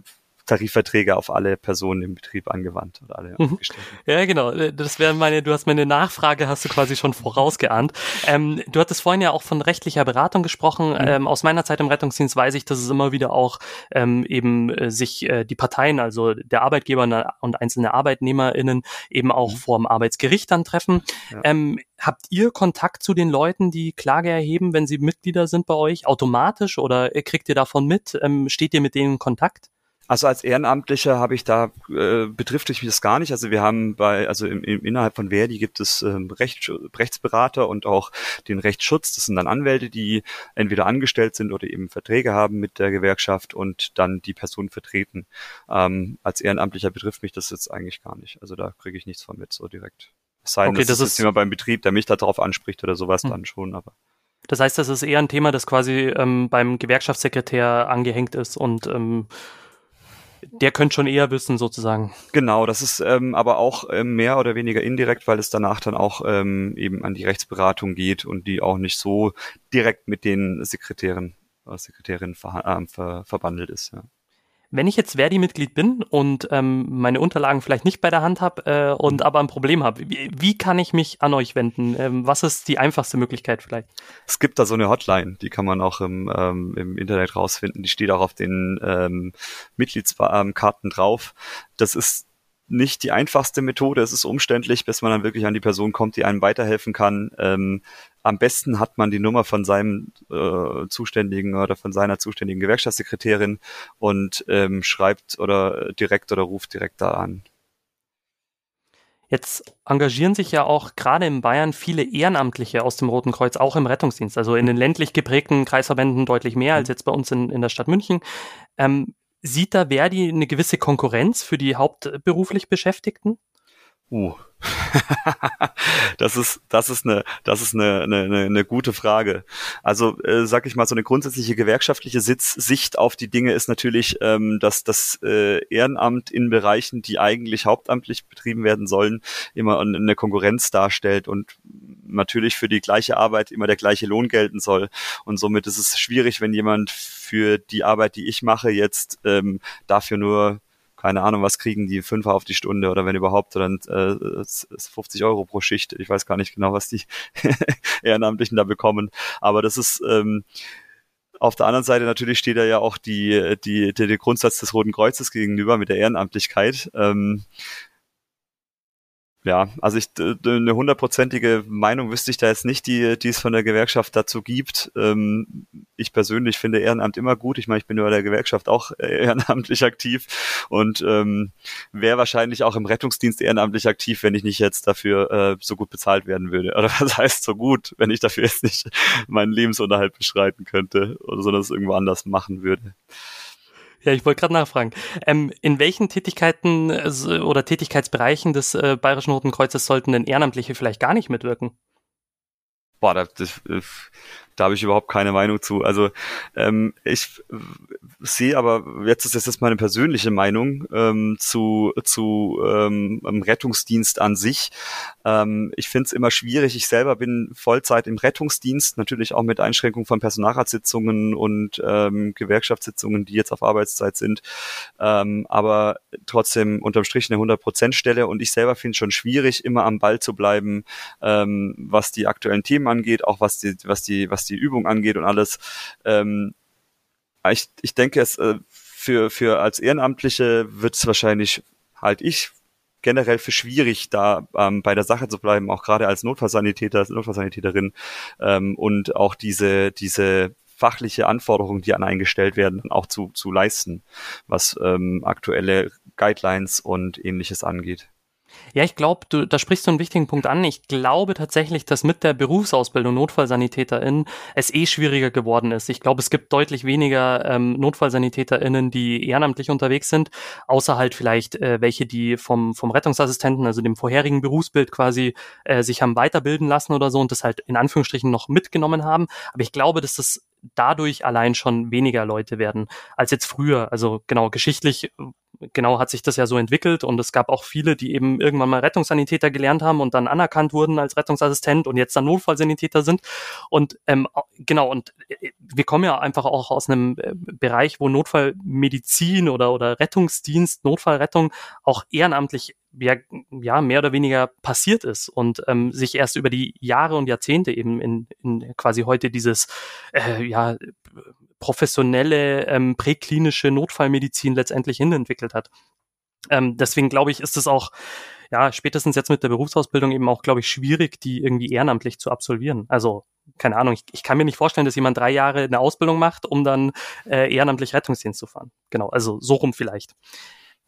Tarifverträge auf alle Personen im Betrieb angewandt oder alle mhm. Ja, genau. Das wäre meine, du hast meine Nachfrage, hast du quasi schon vorausgeahnt. Ähm, du hattest vorhin ja auch von rechtlicher Beratung gesprochen. Mhm. Ähm, aus meiner Zeit im Rettungsdienst weiß ich, dass es immer wieder auch ähm, eben äh, sich äh, die Parteien, also der Arbeitgeber und einzelne ArbeitnehmerInnen eben auch mhm. vor dem Arbeitsgericht dann treffen. Ja. Ähm, habt ihr Kontakt zu den Leuten, die Klage erheben, wenn sie Mitglieder sind bei euch, automatisch oder kriegt ihr davon mit? Ähm, steht ihr mit denen in Kontakt? Also als Ehrenamtlicher habe ich da, äh, betrifft mich das gar nicht. Also wir haben bei, also im, im, innerhalb von Verdi gibt es ähm, Recht, Rechtsberater und auch den Rechtsschutz. Das sind dann Anwälte, die entweder angestellt sind oder eben Verträge haben mit der Gewerkschaft und dann die Person vertreten. Ähm, als Ehrenamtlicher betrifft mich das jetzt eigentlich gar nicht. Also da kriege ich nichts von mit so direkt. Es sei denn, okay, das, das ist immer beim Betrieb, der mich da drauf anspricht oder sowas hm. dann schon, aber. Das heißt, das ist eher ein Thema, das quasi ähm, beim Gewerkschaftssekretär angehängt ist und ähm, der könnte schon eher wissen, sozusagen. Genau, das ist ähm, aber auch ähm, mehr oder weniger indirekt, weil es danach dann auch ähm, eben an die Rechtsberatung geht und die auch nicht so direkt mit den Sekretären, äh, Sekretärinnen ver, äh, ver, verbandelt ist. Ja. Wenn ich jetzt Verdi-Mitglied bin und ähm, meine Unterlagen vielleicht nicht bei der Hand habe äh, und aber ein Problem habe, wie, wie, kann ich mich an euch wenden? Ähm, was ist die einfachste Möglichkeit vielleicht? Es gibt da so eine Hotline, die kann man auch im, ähm, im Internet rausfinden. Die steht auch auf den ähm, Mitgliedskarten drauf. Das ist nicht die einfachste Methode. Es ist umständlich, bis man dann wirklich an die Person kommt, die einem weiterhelfen kann. Ähm, am besten hat man die Nummer von seinem äh, zuständigen oder von seiner zuständigen Gewerkschaftssekretärin und ähm, schreibt oder direkt oder ruft direkt da an. Jetzt engagieren sich ja auch gerade in Bayern viele Ehrenamtliche aus dem Roten Kreuz, auch im Rettungsdienst. Also in den ländlich geprägten Kreisverbänden deutlich mehr als jetzt bei uns in, in der Stadt München. Ähm, sieht da Verdi eine gewisse Konkurrenz für die hauptberuflich Beschäftigten? Uh, das ist das ist eine das ist eine, eine, eine gute Frage. Also äh, sag ich mal so eine grundsätzliche gewerkschaftliche Sitz, Sicht auf die Dinge ist natürlich, ähm, dass das äh, Ehrenamt in Bereichen, die eigentlich hauptamtlich betrieben werden sollen, immer eine Konkurrenz darstellt und natürlich für die gleiche Arbeit immer der gleiche Lohn gelten soll. Und somit ist es schwierig, wenn jemand für die Arbeit, die ich mache, jetzt ähm, dafür nur keine Ahnung, was kriegen die Fünfer auf die Stunde oder wenn überhaupt, oder äh, 50 Euro pro Schicht. Ich weiß gar nicht genau, was die Ehrenamtlichen da bekommen. Aber das ist ähm, auf der anderen Seite natürlich steht da ja auch die, die, die, der Grundsatz des Roten Kreuzes gegenüber mit der Ehrenamtlichkeit. Ähm, ja, also ich eine hundertprozentige Meinung wüsste ich da jetzt nicht, die, die es von der Gewerkschaft dazu gibt. Ähm, ich persönlich finde Ehrenamt immer gut. Ich meine, ich bin bei der Gewerkschaft auch ehrenamtlich aktiv und ähm, wäre wahrscheinlich auch im Rettungsdienst ehrenamtlich aktiv, wenn ich nicht jetzt dafür äh, so gut bezahlt werden würde. Oder was heißt so gut, wenn ich dafür jetzt nicht meinen Lebensunterhalt beschreiten könnte oder sondern es irgendwo anders machen würde. Ja, ich wollte gerade nachfragen. Ähm, in welchen Tätigkeiten äh, oder Tätigkeitsbereichen des äh, Bayerischen Roten Kreuzes sollten denn Ehrenamtliche vielleicht gar nicht mitwirken? Boah, das, das, da habe ich überhaupt keine Meinung zu. Also ähm, ich sehe aber, jetzt ist das meine persönliche Meinung ähm, zu, zu ähm, Rettungsdienst an sich. Ähm, ich finde es immer schwierig. Ich selber bin Vollzeit im Rettungsdienst, natürlich auch mit Einschränkung von Personalratssitzungen und ähm, Gewerkschaftssitzungen, die jetzt auf Arbeitszeit sind. Ähm, aber trotzdem unterm Strich eine 100%-Stelle und ich selber finde es schon schwierig, immer am Ball zu bleiben, ähm, was die aktuellen Themen angeht, auch was die, was die, was die Übung angeht und alles. Ähm, ich, ich denke, es äh, für, für als Ehrenamtliche wird es wahrscheinlich halt ich generell für schwierig, da ähm, bei der Sache zu bleiben, auch gerade als Notfallsanitäter, als Notfallsanitäterin ähm, und auch diese, diese fachliche Anforderungen, die an eingestellt werden, auch zu, zu leisten, was ähm, aktuelle Guidelines und ähnliches angeht. Ja, ich glaube, du, da sprichst du einen wichtigen Punkt an. Ich glaube tatsächlich, dass mit der Berufsausbildung NotfallsanitäterInnen es eh schwieriger geworden ist. Ich glaube, es gibt deutlich weniger ähm, NotfallsanitäterInnen, die ehrenamtlich unterwegs sind, außer halt vielleicht äh, welche, die vom, vom Rettungsassistenten, also dem vorherigen Berufsbild quasi, äh, sich haben weiterbilden lassen oder so und das halt in Anführungsstrichen noch mitgenommen haben. Aber ich glaube, dass das dadurch allein schon weniger Leute werden als jetzt früher. Also genau, geschichtlich genau hat sich das ja so entwickelt und es gab auch viele, die eben irgendwann mal Rettungssanitäter gelernt haben und dann anerkannt wurden als Rettungsassistent und jetzt dann Notfallsanitäter sind. Und ähm, genau, und äh, wir kommen ja einfach auch aus einem äh, Bereich, wo Notfallmedizin oder, oder Rettungsdienst, Notfallrettung auch ehrenamtlich ja, ja mehr oder weniger passiert ist und ähm, sich erst über die Jahre und Jahrzehnte eben in, in quasi heute dieses äh, ja professionelle ähm, präklinische Notfallmedizin letztendlich hinentwickelt hat. Ähm, deswegen glaube ich, ist es auch ja spätestens jetzt mit der Berufsausbildung eben auch, glaube ich, schwierig, die irgendwie ehrenamtlich zu absolvieren. Also keine Ahnung, ich, ich kann mir nicht vorstellen, dass jemand drei Jahre eine Ausbildung macht, um dann äh, ehrenamtlich Rettungsdienst zu fahren. Genau, also so rum vielleicht.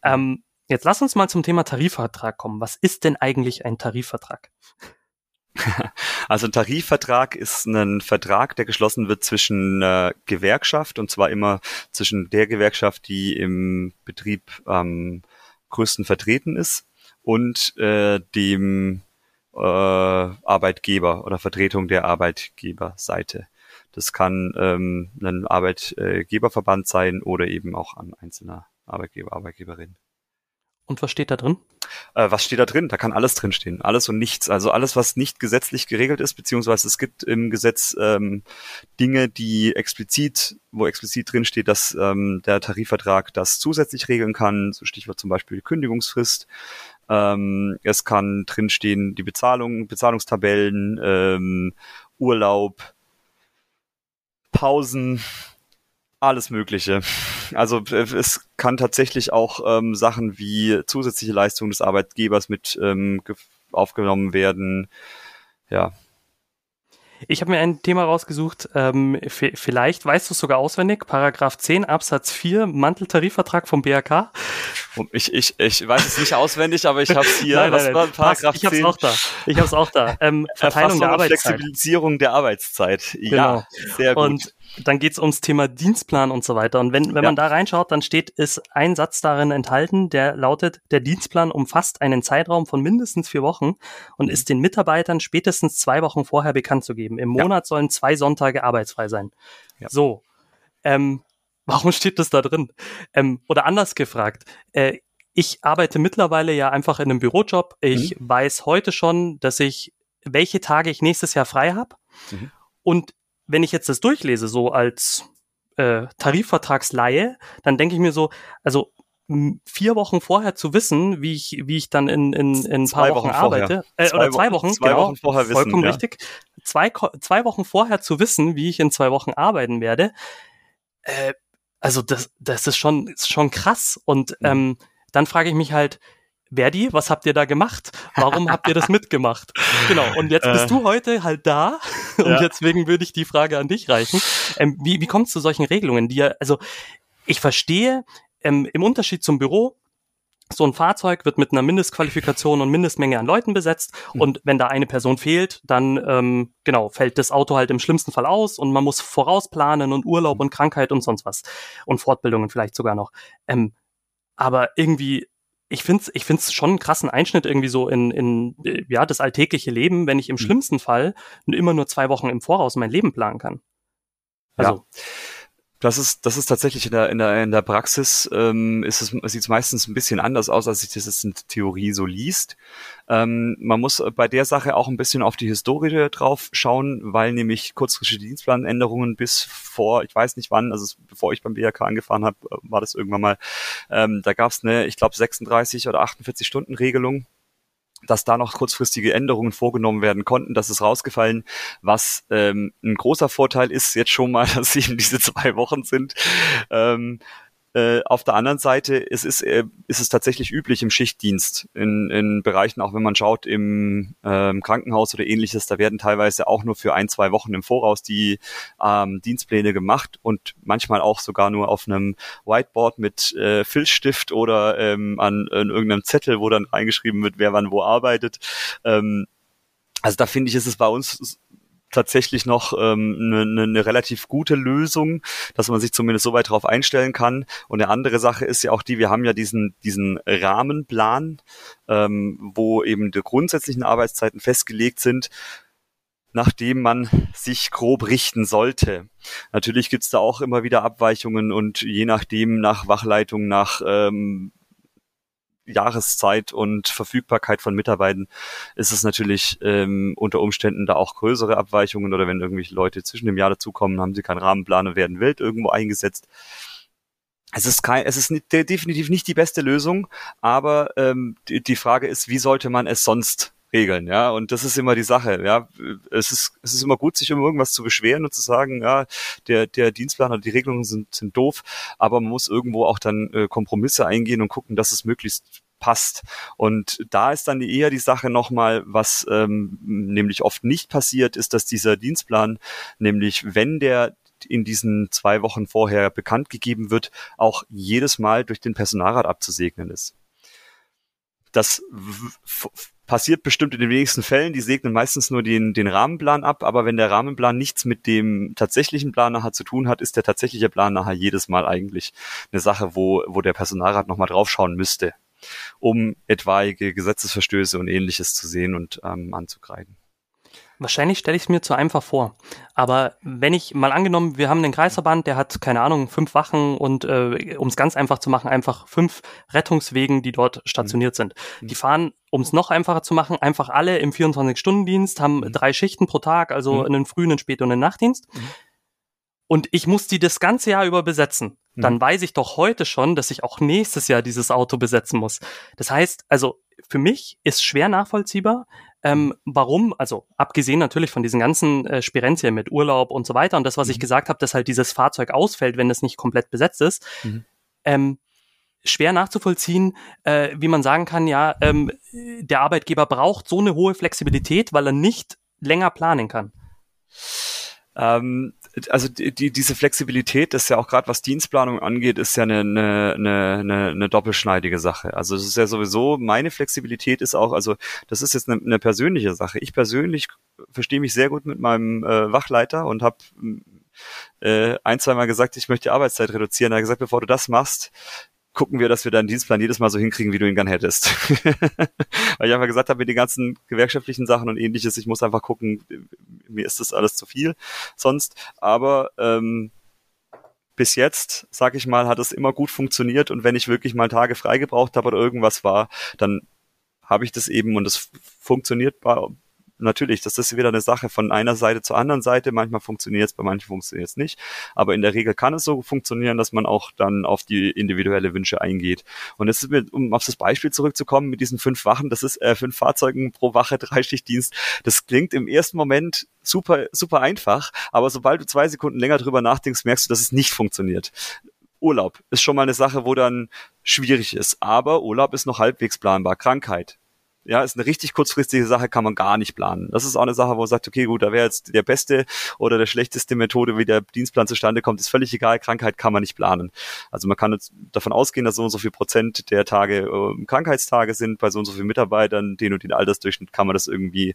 Ähm, jetzt lass uns mal zum Thema Tarifvertrag kommen. Was ist denn eigentlich ein Tarifvertrag? Also ein Tarifvertrag ist ein Vertrag, der geschlossen wird zwischen äh, Gewerkschaft und zwar immer zwischen der Gewerkschaft, die im Betrieb am größten vertreten ist und äh, dem äh, Arbeitgeber oder Vertretung der Arbeitgeberseite. Das kann ähm, ein Arbeitgeberverband sein oder eben auch ein einzelner Arbeitgeber, Arbeitgeberin. Und was steht da drin? Äh, was steht da drin? Da kann alles drinstehen. Alles und nichts. Also alles, was nicht gesetzlich geregelt ist, beziehungsweise es gibt im Gesetz ähm, Dinge, die explizit, wo explizit drinsteht, dass ähm, der Tarifvertrag das zusätzlich regeln kann. So Stichwort zum Beispiel Kündigungsfrist. Ähm, es kann drinstehen die Bezahlung, Bezahlungstabellen, ähm, Urlaub, Pausen, alles Mögliche. Also äh, es kann tatsächlich auch ähm, Sachen wie zusätzliche Leistungen des Arbeitgebers mit ähm, aufgenommen werden. Ja. Ich habe mir ein Thema rausgesucht, ähm, vielleicht weißt du es sogar auswendig, Paragraph 10 Absatz 4, Manteltarifvertrag vom BRK. Ich, ich, ich weiß es nicht auswendig, aber ich habe es hier. nein, nein, nein. Paragraph ich habe es auch da. Ich habe es auch da. Ähm, Verteilung der Arbeitszeit. Flexibilisierung der Arbeitszeit. Ja, genau. sehr gut. Und dann geht es ums Thema Dienstplan und so weiter. Und wenn, wenn ja. man da reinschaut, dann steht, ist ein Satz darin enthalten, der lautet, der Dienstplan umfasst einen Zeitraum von mindestens vier Wochen und ist den Mitarbeitern spätestens zwei Wochen vorher bekannt zu geben. Im Monat ja. sollen zwei Sonntage arbeitsfrei sein. Ja. So. Ähm, warum steht das da drin? Ähm, oder anders gefragt, äh, ich arbeite mittlerweile ja einfach in einem Bürojob. Ich mhm. weiß heute schon, dass ich, welche Tage ich nächstes Jahr frei habe. Mhm. Und wenn ich jetzt das durchlese, so als äh, Tarifvertragsleihe, dann denke ich mir so, also vier Wochen vorher zu wissen, wie ich, wie ich dann in, in, in ein paar Wochen, Wochen arbeite, äh, zwei oder zwei Wochen, zwei genau, Wochen vorher wissen, vollkommen ja. richtig. Zwei, zwei Wochen vorher zu wissen, wie ich in zwei Wochen arbeiten werde, äh, also das, das ist schon, ist schon krass. Und mhm. ähm, dann frage ich mich halt, Verdi, was habt ihr da gemacht? Warum habt ihr das mitgemacht? Genau, und jetzt bist äh, du heute halt da und ja. deswegen würde ich die Frage an dich reichen. Ähm, wie, wie kommt es zu solchen Regelungen, die ja, also ich verstehe, ähm, im Unterschied zum Büro, so ein Fahrzeug wird mit einer Mindestqualifikation und Mindestmenge an Leuten besetzt mhm. und wenn da eine Person fehlt, dann ähm, genau fällt das Auto halt im schlimmsten Fall aus und man muss vorausplanen und Urlaub und Krankheit und sonst was und Fortbildungen vielleicht sogar noch. Ähm, aber irgendwie ich finde es ich find's schon einen krassen Einschnitt irgendwie so in, in ja, das alltägliche Leben, wenn ich im mhm. schlimmsten Fall immer nur zwei Wochen im Voraus mein Leben planen kann. Also. Ja. Das ist, das ist tatsächlich in der, in der, in der Praxis, ähm, ist es, sieht es meistens ein bisschen anders aus, als sich das in Theorie so liest. Ähm, man muss bei der Sache auch ein bisschen auf die Historie drauf schauen, weil nämlich kurzfristige Dienstplanänderungen bis vor, ich weiß nicht wann, also bevor ich beim BRK angefahren habe, war das irgendwann mal, ähm, da gab es eine, ich glaube, 36 oder 48 Stunden Regelung dass da noch kurzfristige Änderungen vorgenommen werden konnten. Das ist rausgefallen, was ähm, ein großer Vorteil ist jetzt schon mal, dass eben diese zwei Wochen sind. Ähm, äh, auf der anderen Seite es ist, äh, ist es tatsächlich üblich im Schichtdienst in, in Bereichen, auch wenn man schaut im ähm, Krankenhaus oder ähnliches, da werden teilweise auch nur für ein, zwei Wochen im Voraus die ähm, Dienstpläne gemacht und manchmal auch sogar nur auf einem Whiteboard mit äh, Filzstift oder ähm, an, an irgendeinem Zettel, wo dann reingeschrieben wird, wer wann wo arbeitet. Ähm, also da finde ich, ist es bei uns tatsächlich noch ähm, eine, ne, ne relativ gute Lösung, dass man sich zumindest so weit darauf einstellen kann. Und eine andere Sache ist ja auch die, wir haben ja diesen, diesen Rahmenplan, ähm, wo eben die grundsätzlichen Arbeitszeiten festgelegt sind nachdem man sich grob richten sollte. Natürlich gibt's da auch immer wieder Abweichungen und je nachdem nach Wachleitung, nach ähm, Jahreszeit und Verfügbarkeit von Mitarbeitern ist es natürlich ähm, unter Umständen da auch größere Abweichungen oder wenn irgendwelche Leute zwischen dem Jahr dazukommen, haben sie keinen Rahmenplan und werden wild irgendwo eingesetzt. Es ist kein, es ist definitiv nicht die beste Lösung, aber ähm, die, die Frage ist, wie sollte man es sonst regeln, ja. Und das ist immer die Sache, ja. Es ist, es ist immer gut, sich um irgendwas zu beschweren und zu sagen, ja, der, der Dienstplan oder die Regelungen sind, sind doof, aber man muss irgendwo auch dann äh, Kompromisse eingehen und gucken, dass es möglichst passt. Und da ist dann eher die Sache nochmal, was ähm, nämlich oft nicht passiert, ist, dass dieser Dienstplan, nämlich wenn der in diesen zwei Wochen vorher bekannt gegeben wird, auch jedes Mal durch den Personalrat abzusegnen ist. Das passiert bestimmt in den wenigsten Fällen. Die segnen meistens nur den, den Rahmenplan ab, aber wenn der Rahmenplan nichts mit dem tatsächlichen Plan nachher zu tun hat, ist der tatsächliche Plan nachher jedes Mal eigentlich eine Sache, wo, wo der Personalrat nochmal draufschauen müsste, um etwaige Gesetzesverstöße und ähnliches zu sehen und ähm, anzugreifen. Wahrscheinlich stelle ich es mir zu einfach vor. Aber wenn ich mal angenommen, wir haben einen Kreisverband, der hat, keine Ahnung, fünf Wachen und äh, um es ganz einfach zu machen, einfach fünf Rettungswegen, die dort stationiert mhm. sind. Die fahren, um es noch einfacher zu machen, einfach alle im 24-Stunden-Dienst, haben mhm. drei Schichten pro Tag, also mhm. einen frühen, einen späten und einen Nachtdienst. Mhm. Und ich muss die das ganze Jahr über besetzen. Dann mhm. weiß ich doch heute schon, dass ich auch nächstes Jahr dieses Auto besetzen muss. Das heißt, also für mich ist schwer nachvollziehbar, ähm, warum, also abgesehen natürlich von diesen ganzen äh, Spirenzien mit Urlaub und so weiter und das, was mhm. ich gesagt habe, dass halt dieses Fahrzeug ausfällt, wenn es nicht komplett besetzt ist, mhm. ähm, schwer nachzuvollziehen, äh, wie man sagen kann, ja, ähm, der Arbeitgeber braucht so eine hohe Flexibilität, weil er nicht länger planen kann. Ähm, also die, die, diese Flexibilität ist ja auch gerade was Dienstplanung angeht, ist ja eine, eine, eine, eine doppelschneidige Sache. Also es ist ja sowieso, meine Flexibilität ist auch, also das ist jetzt eine, eine persönliche Sache. Ich persönlich verstehe mich sehr gut mit meinem äh, Wachleiter und habe äh, ein, zweimal gesagt, ich möchte die Arbeitszeit reduzieren. Er hat gesagt, bevor du das machst, gucken wir, dass wir deinen Dienstplan jedes Mal so hinkriegen, wie du ihn gern hättest. Weil ich einfach gesagt habe, mit den ganzen gewerkschaftlichen Sachen und ähnliches, ich muss einfach gucken, mir ist das alles zu viel sonst. Aber ähm, bis jetzt, sag ich mal, hat es immer gut funktioniert und wenn ich wirklich mal Tage frei gebraucht habe oder irgendwas war, dann habe ich das eben und es funktioniert natürlich, das ist wieder eine Sache von einer Seite zur anderen Seite. Manchmal funktioniert es, bei manchen funktioniert es nicht. Aber in der Regel kann es so funktionieren, dass man auch dann auf die individuelle Wünsche eingeht. Und das ist mir, um auf das Beispiel zurückzukommen, mit diesen fünf Wachen, das ist äh, fünf Fahrzeugen pro Wache, Dreischichtdienst. Das klingt im ersten Moment super, super einfach, aber sobald du zwei Sekunden länger drüber nachdenkst, merkst du, dass es nicht funktioniert. Urlaub ist schon mal eine Sache, wo dann schwierig ist. Aber Urlaub ist noch halbwegs planbar. Krankheit ja, ist eine richtig kurzfristige Sache, kann man gar nicht planen. Das ist auch eine Sache, wo man sagt, okay, gut, da wäre jetzt der beste oder der schlechteste Methode, wie der Dienstplan zustande kommt, ist völlig egal. Krankheit kann man nicht planen. Also man kann jetzt davon ausgehen, dass so und so viel Prozent der Tage äh, Krankheitstage sind bei so und so vielen Mitarbeitern, den und den Altersdurchschnitt kann man das irgendwie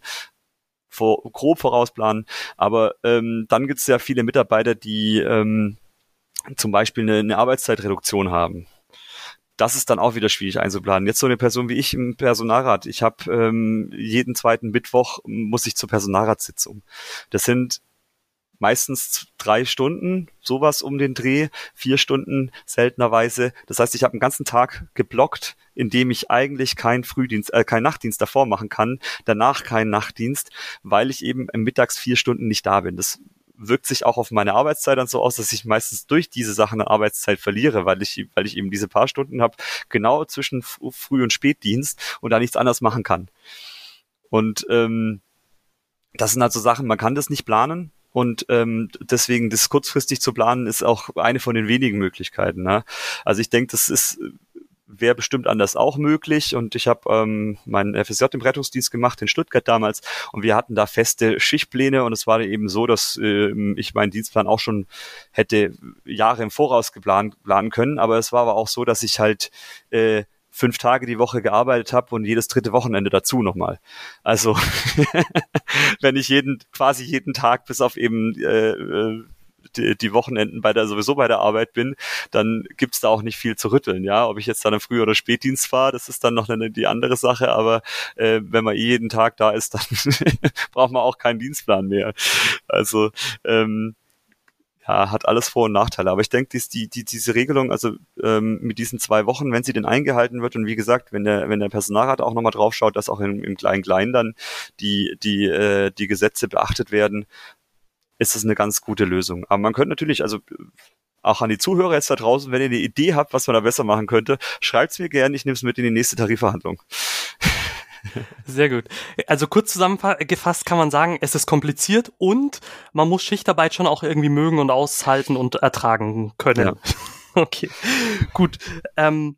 vor, grob vorausplanen. Aber ähm, dann gibt es ja viele Mitarbeiter, die ähm, zum Beispiel eine, eine Arbeitszeitreduktion haben das ist dann auch wieder schwierig einzuplanen. Jetzt so eine Person wie ich im Personalrat. Ich habe ähm, jeden zweiten Mittwoch muss ich zur Personalratssitzung. Das sind meistens drei Stunden, sowas um den Dreh, vier Stunden seltenerweise. Das heißt, ich habe einen ganzen Tag geblockt, in dem ich eigentlich keinen Frühdienst, äh, keinen Nachtdienst davor machen kann, danach keinen Nachtdienst, weil ich eben Mittags vier Stunden nicht da bin. Das wirkt sich auch auf meine Arbeitszeit dann so aus, dass ich meistens durch diese Sachen eine Arbeitszeit verliere, weil ich, weil ich eben diese paar Stunden habe, genau zwischen Früh- und Spätdienst und da nichts anderes machen kann. Und ähm, das sind halt so Sachen, man kann das nicht planen. Und ähm, deswegen das kurzfristig zu planen ist auch eine von den wenigen Möglichkeiten. Ne? Also ich denke, das ist wäre bestimmt anders auch möglich. Und ich habe ähm, meinen FSJ im Rettungsdienst gemacht in Stuttgart damals und wir hatten da feste Schichtpläne und es war eben so, dass äh, ich meinen Dienstplan auch schon hätte Jahre im Voraus geplant planen können. Aber es war aber auch so, dass ich halt äh, fünf Tage die Woche gearbeitet habe und jedes dritte Wochenende dazu nochmal. Also wenn ich jeden quasi jeden Tag bis auf eben äh, äh die, die Wochenenden bei der sowieso bei der Arbeit bin, dann gibt's da auch nicht viel zu rütteln. Ja, ob ich jetzt dann im Früh- oder Spätdienst fahre, das ist dann noch eine, die andere Sache. Aber äh, wenn man eh jeden Tag da ist, dann braucht man auch keinen Dienstplan mehr. Also ähm, ja, hat alles Vor- und Nachteile. Aber ich denke, dies, die, die, diese Regelung, also ähm, mit diesen zwei Wochen, wenn sie denn eingehalten wird und wie gesagt, wenn der, wenn der Personalrat auch nochmal drauf schaut, dass auch im, im Klein-Klein dann die, die, äh, die Gesetze beachtet werden, ist das eine ganz gute Lösung. Aber man könnte natürlich, also auch an die Zuhörer jetzt da draußen, wenn ihr eine Idee habt, was man da besser machen könnte, schreibt's mir gerne, ich nehme es mit in die nächste Tarifverhandlung. Sehr gut. Also kurz zusammengefasst kann man sagen, es ist kompliziert und man muss Schichtarbeit schon auch irgendwie mögen und aushalten und ertragen können. Ja. Okay, gut. Ähm,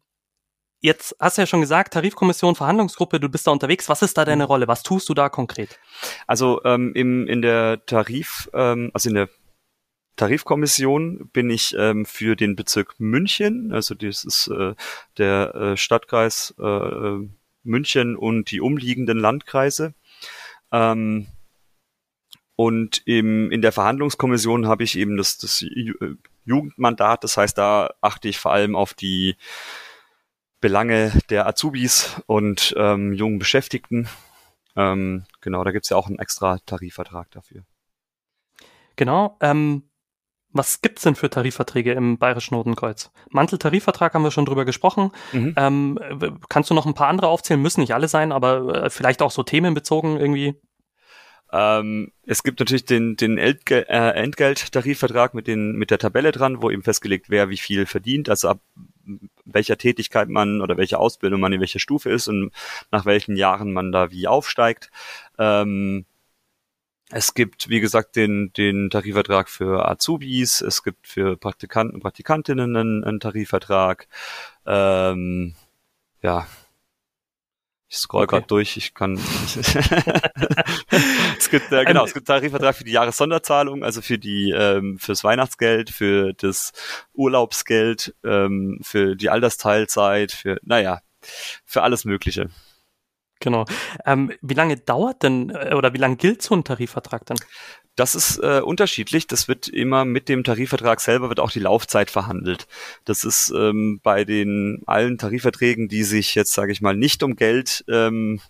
Jetzt hast du ja schon gesagt, Tarifkommission, Verhandlungsgruppe, du bist da unterwegs. Was ist da deine. Rolle? Was tust du da konkret? Also ähm, im, in der Tarif, ähm, also in der Tarifkommission bin ich ähm, für den Bezirk München, also das ist äh, der äh, Stadtkreis äh, äh München und die umliegenden Landkreise. Ähm, und im, in der Verhandlungskommission habe ich eben das, das Jugendmandat, das heißt, da achte ich vor allem auf die Belange der Azubis und ähm, jungen Beschäftigten Ähm, genau, da gibt's ja auch einen extra Tarifvertrag dafür. Genau. Ähm, was gibt's denn für Tarifverträge im Bayerischen Notenkreuz? Manteltarifvertrag haben wir schon drüber gesprochen. Mhm. Ähm, kannst du noch ein paar andere aufzählen? Müssen nicht alle sein, aber äh, vielleicht auch so themenbezogen irgendwie. Ähm, es gibt natürlich den, den äh, Entgelttarifvertrag mit, den, mit der Tabelle dran, wo eben festgelegt, wer wie viel verdient, also ab welcher Tätigkeit man oder welche Ausbildung man in welcher Stufe ist und nach welchen Jahren man da wie aufsteigt. Ähm, es gibt, wie gesagt, den, den Tarifvertrag für Azubis, es gibt für Praktikanten und Praktikantinnen einen, einen Tarifvertrag. Ähm, ja, ich scroll okay. gerade durch, ich kann. es gibt äh, genau, es gibt Tarifvertrag für die Jahressonderzahlung, also für die ähm, fürs Weihnachtsgeld, für das Urlaubsgeld, ähm, für die Altersteilzeit, für naja, für alles Mögliche. Genau. Ähm, wie lange dauert denn äh, oder wie lange gilt so ein Tarifvertrag dann? Das ist äh, unterschiedlich. Das wird immer mit dem Tarifvertrag selber wird auch die Laufzeit verhandelt. Das ist ähm, bei den allen Tarifverträgen, die sich jetzt, sage ich mal, nicht um Geld ähm,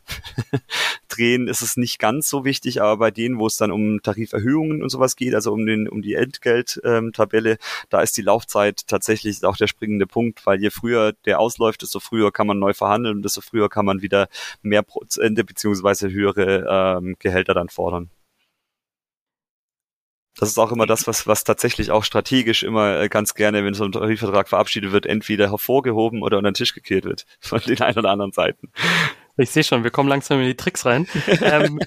drehen, ist es nicht ganz so wichtig. Aber bei denen, wo es dann um Tariferhöhungen und sowas geht, also um den um die Entgelttabelle, ähm, da ist die Laufzeit tatsächlich auch der springende Punkt, weil je früher der ausläuft, desto früher kann man neu verhandeln und desto früher kann man wieder mehr Prozente beziehungsweise höhere ähm, Gehälter dann fordern. Das ist auch immer das, was, was tatsächlich auch strategisch immer äh, ganz gerne, wenn so ein Tarifvertrag verabschiedet wird, entweder hervorgehoben oder unter den Tisch gekehrt wird von den ein oder anderen Seiten. Ich sehe schon, wir kommen langsam in die Tricks rein. ähm,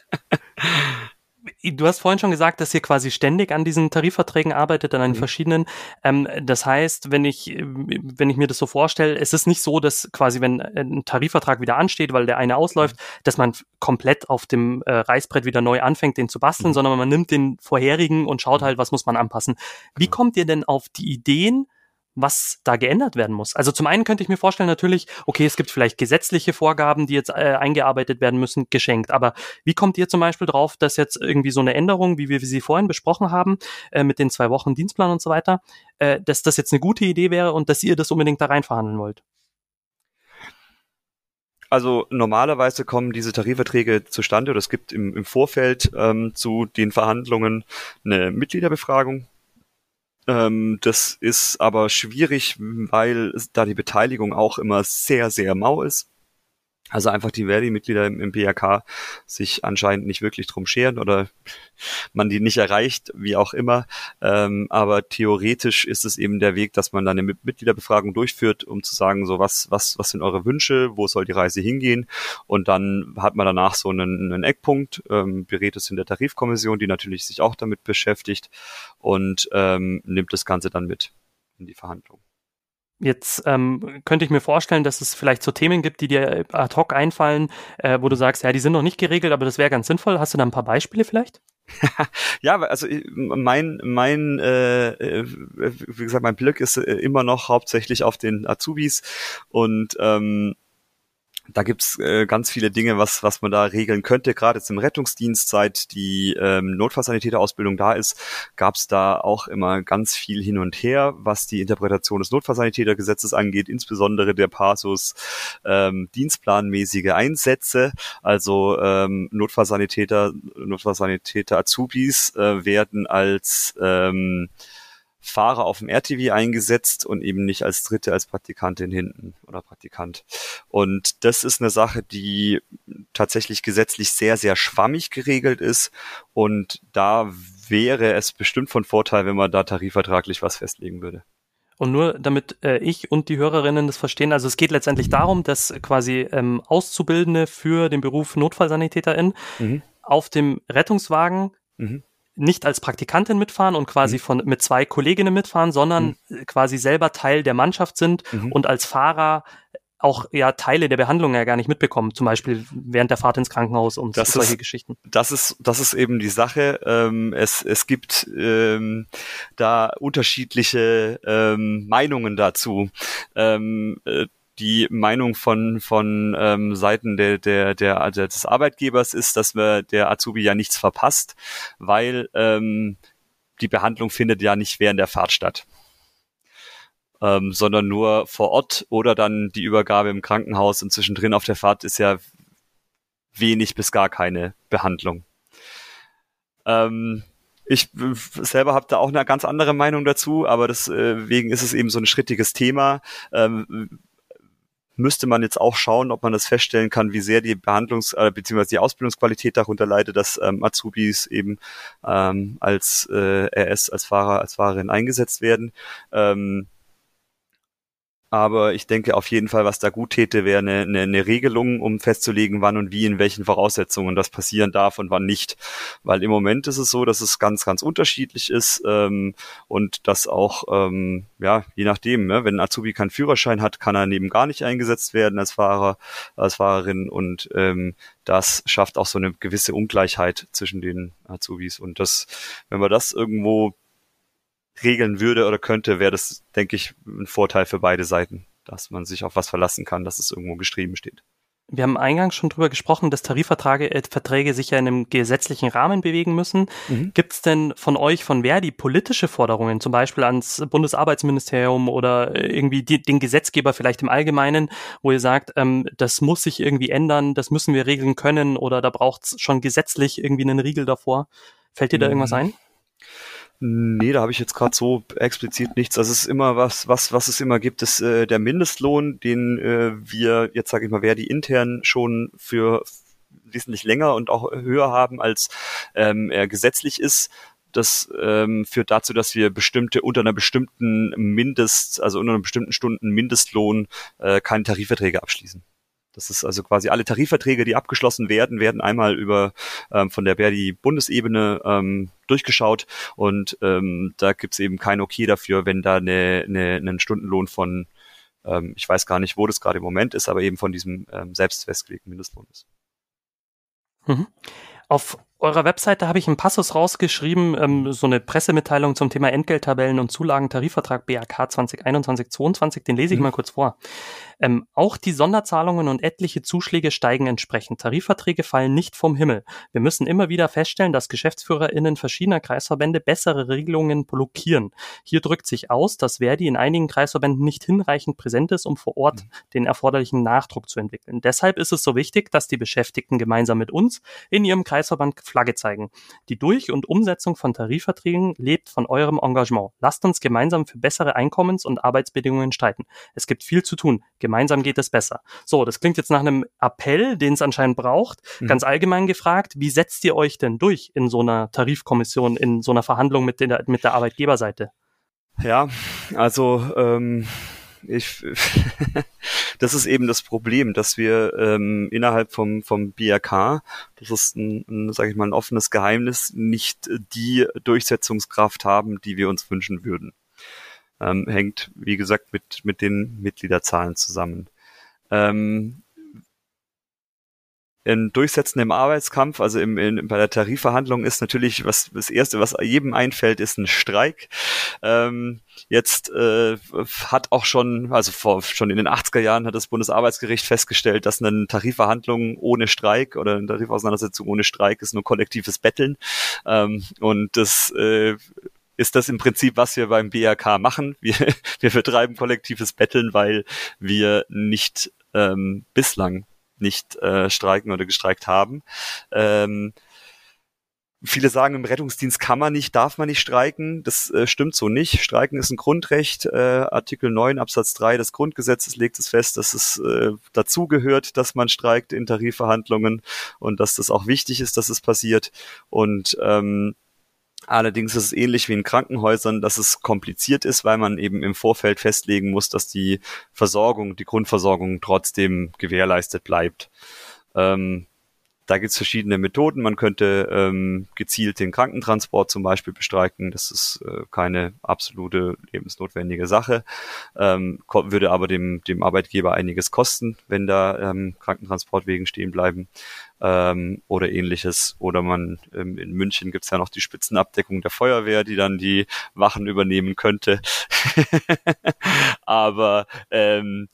du hast vorhin schon gesagt, dass ihr quasi ständig an diesen Tarifverträgen arbeitet, an den mhm. verschiedenen. Ähm, das heißt, wenn ich, wenn ich mir das so vorstelle, es ist nicht so, dass quasi, wenn ein Tarifvertrag wieder ansteht, weil der eine ausläuft, mhm. dass man komplett auf dem äh, Reißbrett wieder neu anfängt, den zu basteln, mhm. sondern man nimmt den vorherigen und schaut halt, was muss man anpassen. Wie genau. kommt ihr denn auf die Ideen, was da geändert werden muss. Also zum einen könnte ich mir vorstellen, natürlich, okay, es gibt vielleicht gesetzliche Vorgaben, die jetzt äh, eingearbeitet werden müssen, geschenkt. Aber wie kommt ihr zum Beispiel drauf, dass jetzt irgendwie so eine Änderung, wie wir sie vorhin besprochen haben, äh, mit den zwei Wochen Dienstplan und so weiter, äh, dass das jetzt eine gute Idee wäre und dass ihr das unbedingt da rein verhandeln wollt? Also normalerweise kommen diese Tarifverträge zustande oder es gibt im, im Vorfeld ähm, zu den Verhandlungen eine Mitgliederbefragung, ähm, das ist aber schwierig, weil da die Beteiligung auch immer sehr, sehr mau ist. Also einfach die Verdi-Mitglieder im, im BRK sich anscheinend nicht wirklich drum scheren oder man die nicht erreicht, wie auch immer. Ähm, aber theoretisch ist es eben der Weg, dass man dann eine Mitgliederbefragung durchführt, um zu sagen, so was, was, was sind eure Wünsche, wo soll die Reise hingehen? Und dann hat man danach so einen, einen Eckpunkt, ähm, berät es in der Tarifkommission, die natürlich sich auch damit beschäftigt und ähm, nimmt das Ganze dann mit in die Verhandlung. Jetzt ähm, könnte ich mir vorstellen, dass es vielleicht so Themen gibt, die dir ad hoc einfallen, äh, wo du sagst, ja, die sind noch nicht geregelt, aber das wäre ganz sinnvoll. Hast du da ein paar Beispiele vielleicht? ja, also äh, mein mein äh, äh, wie gesagt, mein Blick ist äh, immer noch hauptsächlich auf den Azubis und ähm, da gibt's äh, ganz viele Dinge, was, was man da regeln könnte. Gerade jetzt im Rettungsdienst, seit die ähm, Notfallsanitäterausbildung da ist, gab's da auch immer ganz viel hin und her, was die Interpretation des Notfallsanitätergesetzes angeht, insbesondere der Passus ähm, dienstplanmäßige Einsätze. Also ähm, Notfallsanitäter, Notfallsanitäter Azubis äh, werden als ähm, Fahrer auf dem RTW eingesetzt und eben nicht als Dritte, als Praktikantin hinten oder Praktikant. Und das ist eine Sache, die tatsächlich gesetzlich sehr, sehr schwammig geregelt ist. Und da wäre es bestimmt von Vorteil, wenn man da tarifvertraglich was festlegen würde. Und nur damit äh, ich und die Hörerinnen das verstehen, also es geht letztendlich darum, dass quasi ähm, Auszubildende für den Beruf Notfallsanitäterin mhm. auf dem Rettungswagen mhm nicht als Praktikantin mitfahren und quasi mhm. von mit zwei Kolleginnen mitfahren, sondern mhm. quasi selber Teil der Mannschaft sind mhm. und als Fahrer auch ja Teile der Behandlung ja gar nicht mitbekommen, zum Beispiel während der Fahrt ins Krankenhaus und das solche ist, Geschichten. Das ist das ist eben die Sache. Ähm, es es gibt ähm, da unterschiedliche ähm, Meinungen dazu. Ähm, äh, die Meinung von von ähm, Seiten der der der also des Arbeitgebers ist, dass wir der Azubi ja nichts verpasst, weil ähm, die Behandlung findet ja nicht während der Fahrt statt. Ähm, sondern nur vor Ort oder dann die Übergabe im Krankenhaus und zwischendrin auf der Fahrt ist ja wenig bis gar keine Behandlung. Ähm, ich selber habe da auch eine ganz andere Meinung dazu, aber deswegen ist es eben so ein schrittiges Thema. Ähm, müsste man jetzt auch schauen, ob man das feststellen kann, wie sehr die Behandlungs- äh, bzw. die Ausbildungsqualität darunter leidet, dass ähm, Azubis eben ähm, als äh, RS, als Fahrer, als Fahrerin eingesetzt werden. Ähm, aber ich denke auf jeden Fall, was da gut täte, wäre eine, eine, eine Regelung, um festzulegen, wann und wie, in welchen Voraussetzungen das passieren darf und wann nicht. Weil im Moment ist es so, dass es ganz, ganz unterschiedlich ist ähm, und dass auch, ähm, ja, je nachdem, ne, wenn ein Azubi keinen Führerschein hat, kann er neben gar nicht eingesetzt werden als Fahrer, als Fahrerin und ähm, das schafft auch so eine gewisse Ungleichheit zwischen den Azubis. Und das, wenn wir das irgendwo regeln würde oder könnte, wäre das, denke ich, ein Vorteil für beide Seiten, dass man sich auf was verlassen kann, dass es irgendwo geschrieben steht. Wir haben eingangs schon drüber gesprochen, dass Tarifverträge äh, Verträge sich ja in einem gesetzlichen Rahmen bewegen müssen. Mhm. Gibt es denn von euch, von Verdi, politische Forderungen, zum Beispiel ans Bundesarbeitsministerium oder äh, irgendwie die, den Gesetzgeber vielleicht im Allgemeinen, wo ihr sagt, ähm, das muss sich irgendwie ändern, das müssen wir regeln können oder da braucht es schon gesetzlich irgendwie einen Riegel davor? Fällt dir da mhm. irgendwas ein? Nee, da habe ich jetzt gerade so explizit nichts. Also es ist immer was, was, was es immer gibt, ist äh, der Mindestlohn, den äh, wir jetzt sage ich mal, wer die intern schon für wesentlich länger und auch höher haben, als ähm, er gesetzlich ist. Das ähm, führt dazu, dass wir bestimmte unter einer bestimmten Mindest, also unter einer bestimmten Stunden Mindestlohn äh, keine Tarifverträge abschließen. Das ist also quasi alle Tarifverträge, die abgeschlossen werden, werden einmal über ähm, von der Verdi Bundesebene ähm, durchgeschaut und ähm, da gibt's eben kein Okay dafür, wenn da eine, eine, einen Stundenlohn von, ähm, ich weiß gar nicht, wo das gerade im Moment ist, aber eben von diesem ähm, selbst festgelegten Mindestlohn ist. Mhm. Auf eurer Webseite habe ich einen Passus rausgeschrieben, ähm, so eine Pressemitteilung zum Thema Entgelttabellen und Zulagentarifvertrag BAK 2021-22, den lese ich mhm. mal kurz vor. Ähm, auch die Sonderzahlungen und etliche Zuschläge steigen entsprechend. Tarifverträge fallen nicht vom Himmel. Wir müssen immer wieder feststellen, dass GeschäftsführerInnen verschiedener Kreisverbände bessere Regelungen blockieren. Hier drückt sich aus, dass Verdi in einigen Kreisverbänden nicht hinreichend präsent ist, um vor Ort mhm. den erforderlichen Nachdruck zu entwickeln. Deshalb ist es so wichtig, dass die Beschäftigten gemeinsam mit uns in ihrem Kreisverband Flagge zeigen. Die Durch- und Umsetzung von Tarifverträgen lebt von eurem Engagement. Lasst uns gemeinsam für bessere Einkommens- und Arbeitsbedingungen streiten. Es gibt viel zu tun. Gemeinsam geht es besser. So, das klingt jetzt nach einem Appell, den es anscheinend braucht. Mhm. Ganz allgemein gefragt, wie setzt ihr euch denn durch in so einer Tarifkommission, in so einer Verhandlung mit, der, mit der Arbeitgeberseite? Ja, also ähm, ich, das ist eben das Problem, dass wir ähm, innerhalb vom, vom BRK, das ist ein, ein sage ich mal, ein offenes Geheimnis, nicht die Durchsetzungskraft haben, die wir uns wünschen würden ähm, hängt, wie gesagt, mit, mit den Mitgliederzahlen zusammen. Ähm, ein Durchsetzen im Arbeitskampf, also im, in, bei der Tarifverhandlung ist natürlich was das erste, was jedem einfällt, ist ein Streik. Ähm, jetzt äh, hat auch schon, also vor, schon in den 80er Jahren hat das Bundesarbeitsgericht festgestellt, dass eine Tarifverhandlung ohne Streik oder eine Tarifauseinandersetzung ohne Streik ist nur kollektives Betteln. Ähm, und das äh, ist das im Prinzip, was wir beim BRK machen. Wir, wir betreiben kollektives Betteln, weil wir nicht ähm, bislang nicht äh, streiken oder gestreikt haben. Ähm, Viele sagen, im Rettungsdienst kann man nicht, darf man nicht streiken. Das äh, stimmt so nicht. Streiken ist ein Grundrecht. Äh, Artikel 9 Absatz 3 des Grundgesetzes legt es fest, dass es äh, dazugehört, dass man streikt in Tarifverhandlungen und dass das auch wichtig ist, dass es passiert. Und ähm, Allerdings ist es ähnlich wie in Krankenhäusern, dass es kompliziert ist, weil man eben im Vorfeld festlegen muss, dass die Versorgung, die Grundversorgung trotzdem gewährleistet bleibt. Ähm, da gibt es verschiedene Methoden. Man könnte ähm, gezielt den Krankentransport zum Beispiel bestreiken. Das ist äh, keine absolute lebensnotwendige Sache, ähm, würde aber dem, dem Arbeitgeber einiges kosten, wenn da ähm, Krankentransportwegen stehen bleiben ähm, oder ähnliches. Oder man ähm, in München gibt's ja noch die Spitzenabdeckung der Feuerwehr, die dann die Wachen übernehmen könnte. aber ähm,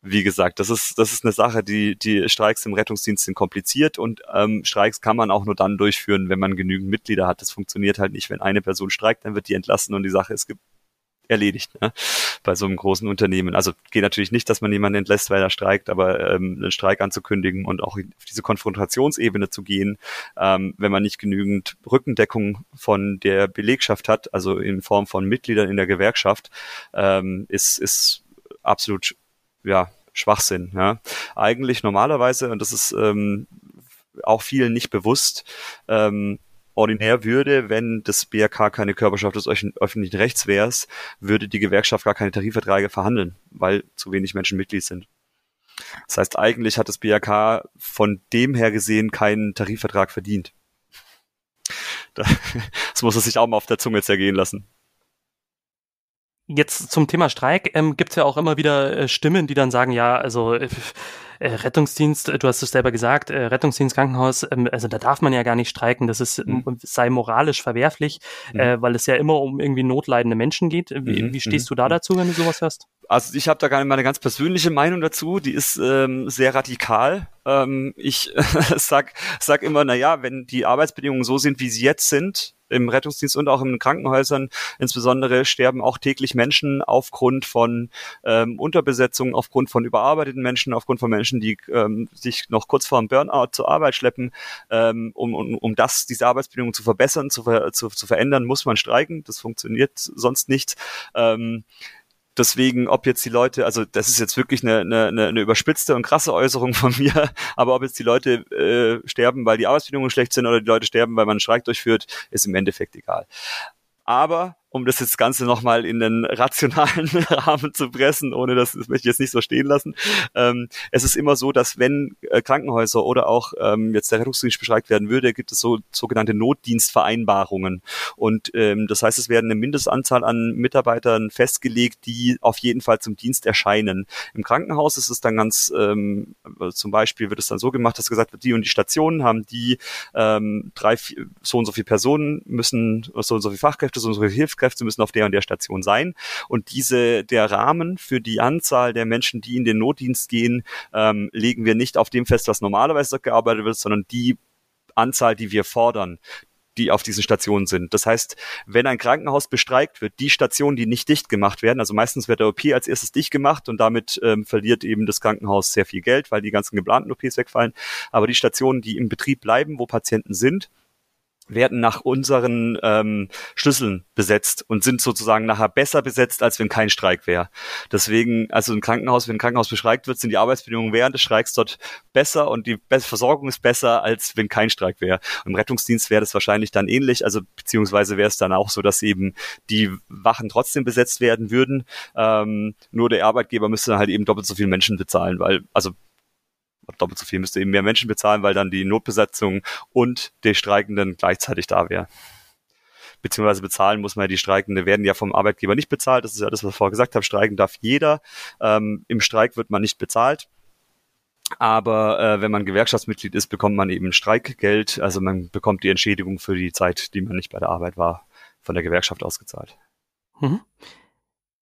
wie gesagt, das ist, das ist eine Sache, die, die Streiks im Rettungsdienst sind kompliziert und ähm, Streiks kann man auch nur dann durchführen, wenn man genügend Mitglieder hat. Das funktioniert halt nicht, wenn eine Person streikt, dann wird die entlassen und die Sache ist, erledigt ne? bei so einem großen Unternehmen. Also geht natürlich nicht, dass man jemanden entlässt, weil er streikt, aber ähm, einen Streik anzukündigen und auch auf diese Konfrontationsebene zu gehen, ähm, wenn man nicht genügend Rückendeckung von der Belegschaft hat, also in Form von Mitgliedern in der Gewerkschaft, ähm, ist, ist absolut ja, Schwachsinn. Ja. Eigentlich normalerweise, und das ist ähm, auch vielen nicht bewusst, ähm, ordinär würde, wenn das BRK keine Körperschaft des öffentlichen Rechts wäre, würde die Gewerkschaft gar keine Tarifverträge verhandeln, weil zu wenig Menschen Mitglied sind. Das heißt, eigentlich hat das BRK von dem her gesehen keinen Tarifvertrag verdient. Das muss er sich auch mal auf der Zunge zergehen lassen. Jetzt zum Thema Streik ähm, gibt es ja auch immer wieder äh, Stimmen, die dann sagen, ja, also äh, äh, Rettungsdienst, du hast es selber gesagt, äh, Rettungsdienst, Krankenhaus, ähm, also da darf man ja gar nicht streiken, das ist, mhm. sei moralisch verwerflich, mhm. äh, weil es ja immer um irgendwie notleidende Menschen geht. Wie, mhm. wie stehst mhm. du da mhm. dazu, wenn du sowas hörst? Also ich habe da gar nicht meine ganz persönliche Meinung dazu, die ist ähm, sehr radikal. Ähm, ich sag, sag immer, na ja, wenn die Arbeitsbedingungen so sind, wie sie jetzt sind, im Rettungsdienst und auch in Krankenhäusern insbesondere sterben auch täglich Menschen aufgrund von ähm, Unterbesetzung, aufgrund von überarbeiteten Menschen, aufgrund von Menschen, die ähm, sich noch kurz vor dem Burnout zur Arbeit schleppen. Ähm, um, um, um das, diese Arbeitsbedingungen zu verbessern, zu, ver zu, zu verändern, muss man streiken. Das funktioniert sonst nicht. Ähm, Deswegen, ob jetzt die Leute, also das ist jetzt wirklich eine, eine, eine überspitzte und krasse Äußerung von mir, aber ob jetzt die Leute äh, sterben, weil die Arbeitsbedingungen schlecht sind oder die Leute sterben, weil man einen Streik durchführt, ist im Endeffekt egal. Aber um das jetzt Ganze nochmal in den rationalen Rahmen zu pressen, ohne das, das möchte ich jetzt nicht so stehen lassen. Ähm, es ist immer so, dass wenn äh, Krankenhäuser oder auch ähm, jetzt der Rettungsdienst bestreikt werden würde, gibt es so sogenannte Notdienstvereinbarungen. Und ähm, das heißt, es werden eine Mindestanzahl an Mitarbeitern festgelegt, die auf jeden Fall zum Dienst erscheinen. Im Krankenhaus ist es dann ganz, ähm, zum Beispiel wird es dann so gemacht, dass gesagt wird, die und die Stationen haben die ähm, drei, vier, so und so viele Personen müssen, so und so viele Fachkräfte, so und so viele Hilfskräfte Hilfskräfte müssen auf der und der Station sein. Und diese, der Rahmen für die Anzahl der Menschen, die in den Notdienst gehen, ähm, legen wir nicht auf dem fest, was normalerweise gearbeitet wird, sondern die Anzahl, die wir fordern die auf diesen Stationen sind. Das heißt, wenn ein Krankenhaus bestreikt wird, die Stationen, die nicht dicht gemacht werden, also meistens wird der OP als erstes dicht gemacht und damit ähm, verliert eben das Krankenhaus sehr viel Geld, weil die ganzen geplanten OPs wegfallen. Aber die Stationen, die im Betrieb bleiben, wo Patienten sind, werden nach unseren ähm, Schlüsseln besetzt und sind sozusagen nachher besser besetzt, als wenn kein Streik wäre. Deswegen, also ein Krankenhaus, wenn ein Krankenhaus bestreikt wird, sind die Arbeitsbedingungen während des Streiks dort besser und die Versorgung ist besser, als wenn kein Streik wäre. Im Rettungsdienst wäre das wahrscheinlich dann ähnlich, also beziehungsweise wäre es dann auch so, dass eben die Wachen trotzdem besetzt werden würden. Ähm, nur der Arbeitgeber müsste dann halt eben doppelt so viele Menschen bezahlen, weil, also doppelt so viel, müsste eben mehr Menschen bezahlen, weil dann die Notbesetzung und die Streikenden gleichzeitig da wäre. Beziehungsweise bezahlen muss man ja die Streikenden, werden ja vom Arbeitgeber nicht bezahlt. Das ist ja das, was ich vorher gesagt habe. Streiken darf jeder. Ähm, Im Streik wird man nicht bezahlt. Aber äh, wenn man Gewerkschaftsmitglied ist, bekommt man eben Streikgeld. Also man bekommt die Entschädigung für die Zeit, die man nicht bei der Arbeit war, von der Gewerkschaft ausgezahlt. Mhm.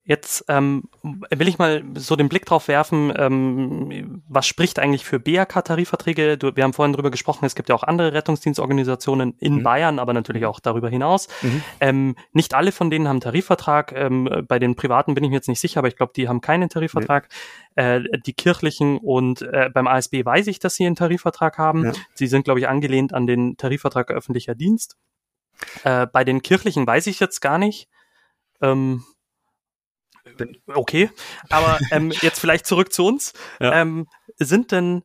Jetzt ähm, will ich mal so den Blick drauf werfen, ähm, was spricht eigentlich für BAK-Tarifverträge? Wir haben vorhin drüber gesprochen, es gibt ja auch andere Rettungsdienstorganisationen in mhm. Bayern, aber natürlich auch darüber hinaus. Mhm. Ähm, nicht alle von denen haben Tarifvertrag. Ähm, bei den privaten bin ich mir jetzt nicht sicher, aber ich glaube, die haben keinen Tarifvertrag. Nee. Äh, die kirchlichen und äh, beim ASB weiß ich, dass sie einen Tarifvertrag haben. Ja. Sie sind, glaube ich, angelehnt an den Tarifvertrag öffentlicher Dienst. Äh, bei den kirchlichen weiß ich jetzt gar nicht. Ähm. Okay, aber ähm, jetzt vielleicht zurück zu uns. Ja. Ähm, sind denn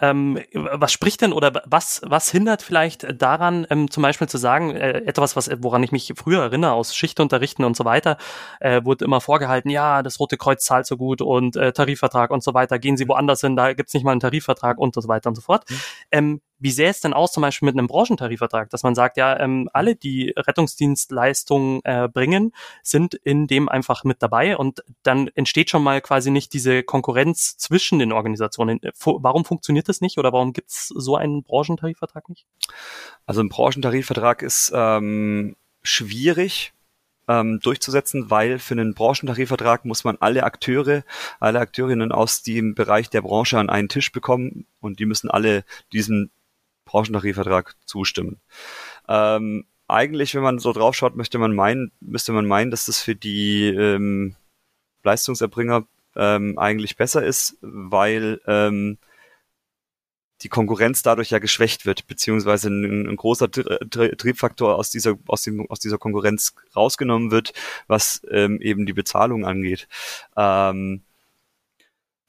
ähm, was spricht denn oder was, was hindert vielleicht daran, ähm, zum Beispiel zu sagen, äh, etwas, was, woran ich mich früher erinnere, aus Schichtunterrichten und so weiter, äh, wurde immer vorgehalten, ja, das Rote Kreuz zahlt so gut und äh, Tarifvertrag und so weiter, gehen Sie woanders hin, da gibt's nicht mal einen Tarifvertrag und so weiter und so fort. Mhm. Ähm, wie sähe es denn aus, zum Beispiel mit einem Branchentarifvertrag, dass man sagt, ja, ähm, alle, die Rettungsdienstleistungen äh, bringen, sind in dem einfach mit dabei und dann entsteht schon mal quasi nicht diese Konkurrenz zwischen den Organisationen. Warum funktioniert das nicht oder warum gibt es so einen Branchentarifvertrag nicht? Also ein Branchentarifvertrag ist ähm, schwierig, ähm, durchzusetzen, weil für einen Branchentarifvertrag muss man alle Akteure, alle Akteurinnen aus dem Bereich der Branche an einen Tisch bekommen und die müssen alle diesem Branchentarifvertrag zustimmen. Ähm, eigentlich, wenn man so drauf schaut, möchte man meinen, müsste man meinen, dass das für die ähm, Leistungserbringer ähm, eigentlich besser ist, weil ähm, die Konkurrenz dadurch ja geschwächt wird, beziehungsweise ein, ein großer Triebfaktor aus dieser, aus, dem, aus dieser Konkurrenz rausgenommen wird, was ähm, eben die Bezahlung angeht. Ähm,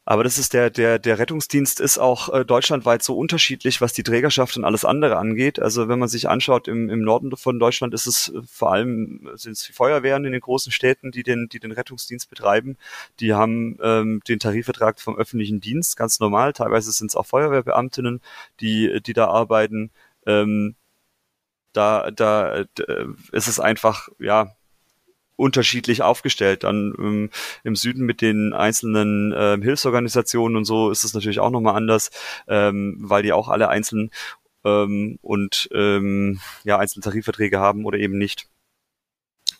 aber das ist der, der, der Rettungsdienst ist auch äh, deutschlandweit so unterschiedlich, was die Trägerschaft und alles andere angeht. Also wenn man sich anschaut, im, im Norden von Deutschland ist es äh, vor allem sind es die Feuerwehren in den großen Städten, die den, die den Rettungsdienst betreiben. Die haben ähm, den Tarifvertrag vom öffentlichen Dienst, ganz normal. Teilweise sind es auch Feuerwehrbeamtinnen, die, die da arbeiten. Ähm, da, da, da ist es einfach, ja, unterschiedlich aufgestellt. Dann ähm, im Süden mit den einzelnen ähm, Hilfsorganisationen und so ist es natürlich auch nochmal anders, ähm, weil die auch alle einzeln ähm, und ähm, ja einzelne Tarifverträge haben oder eben nicht.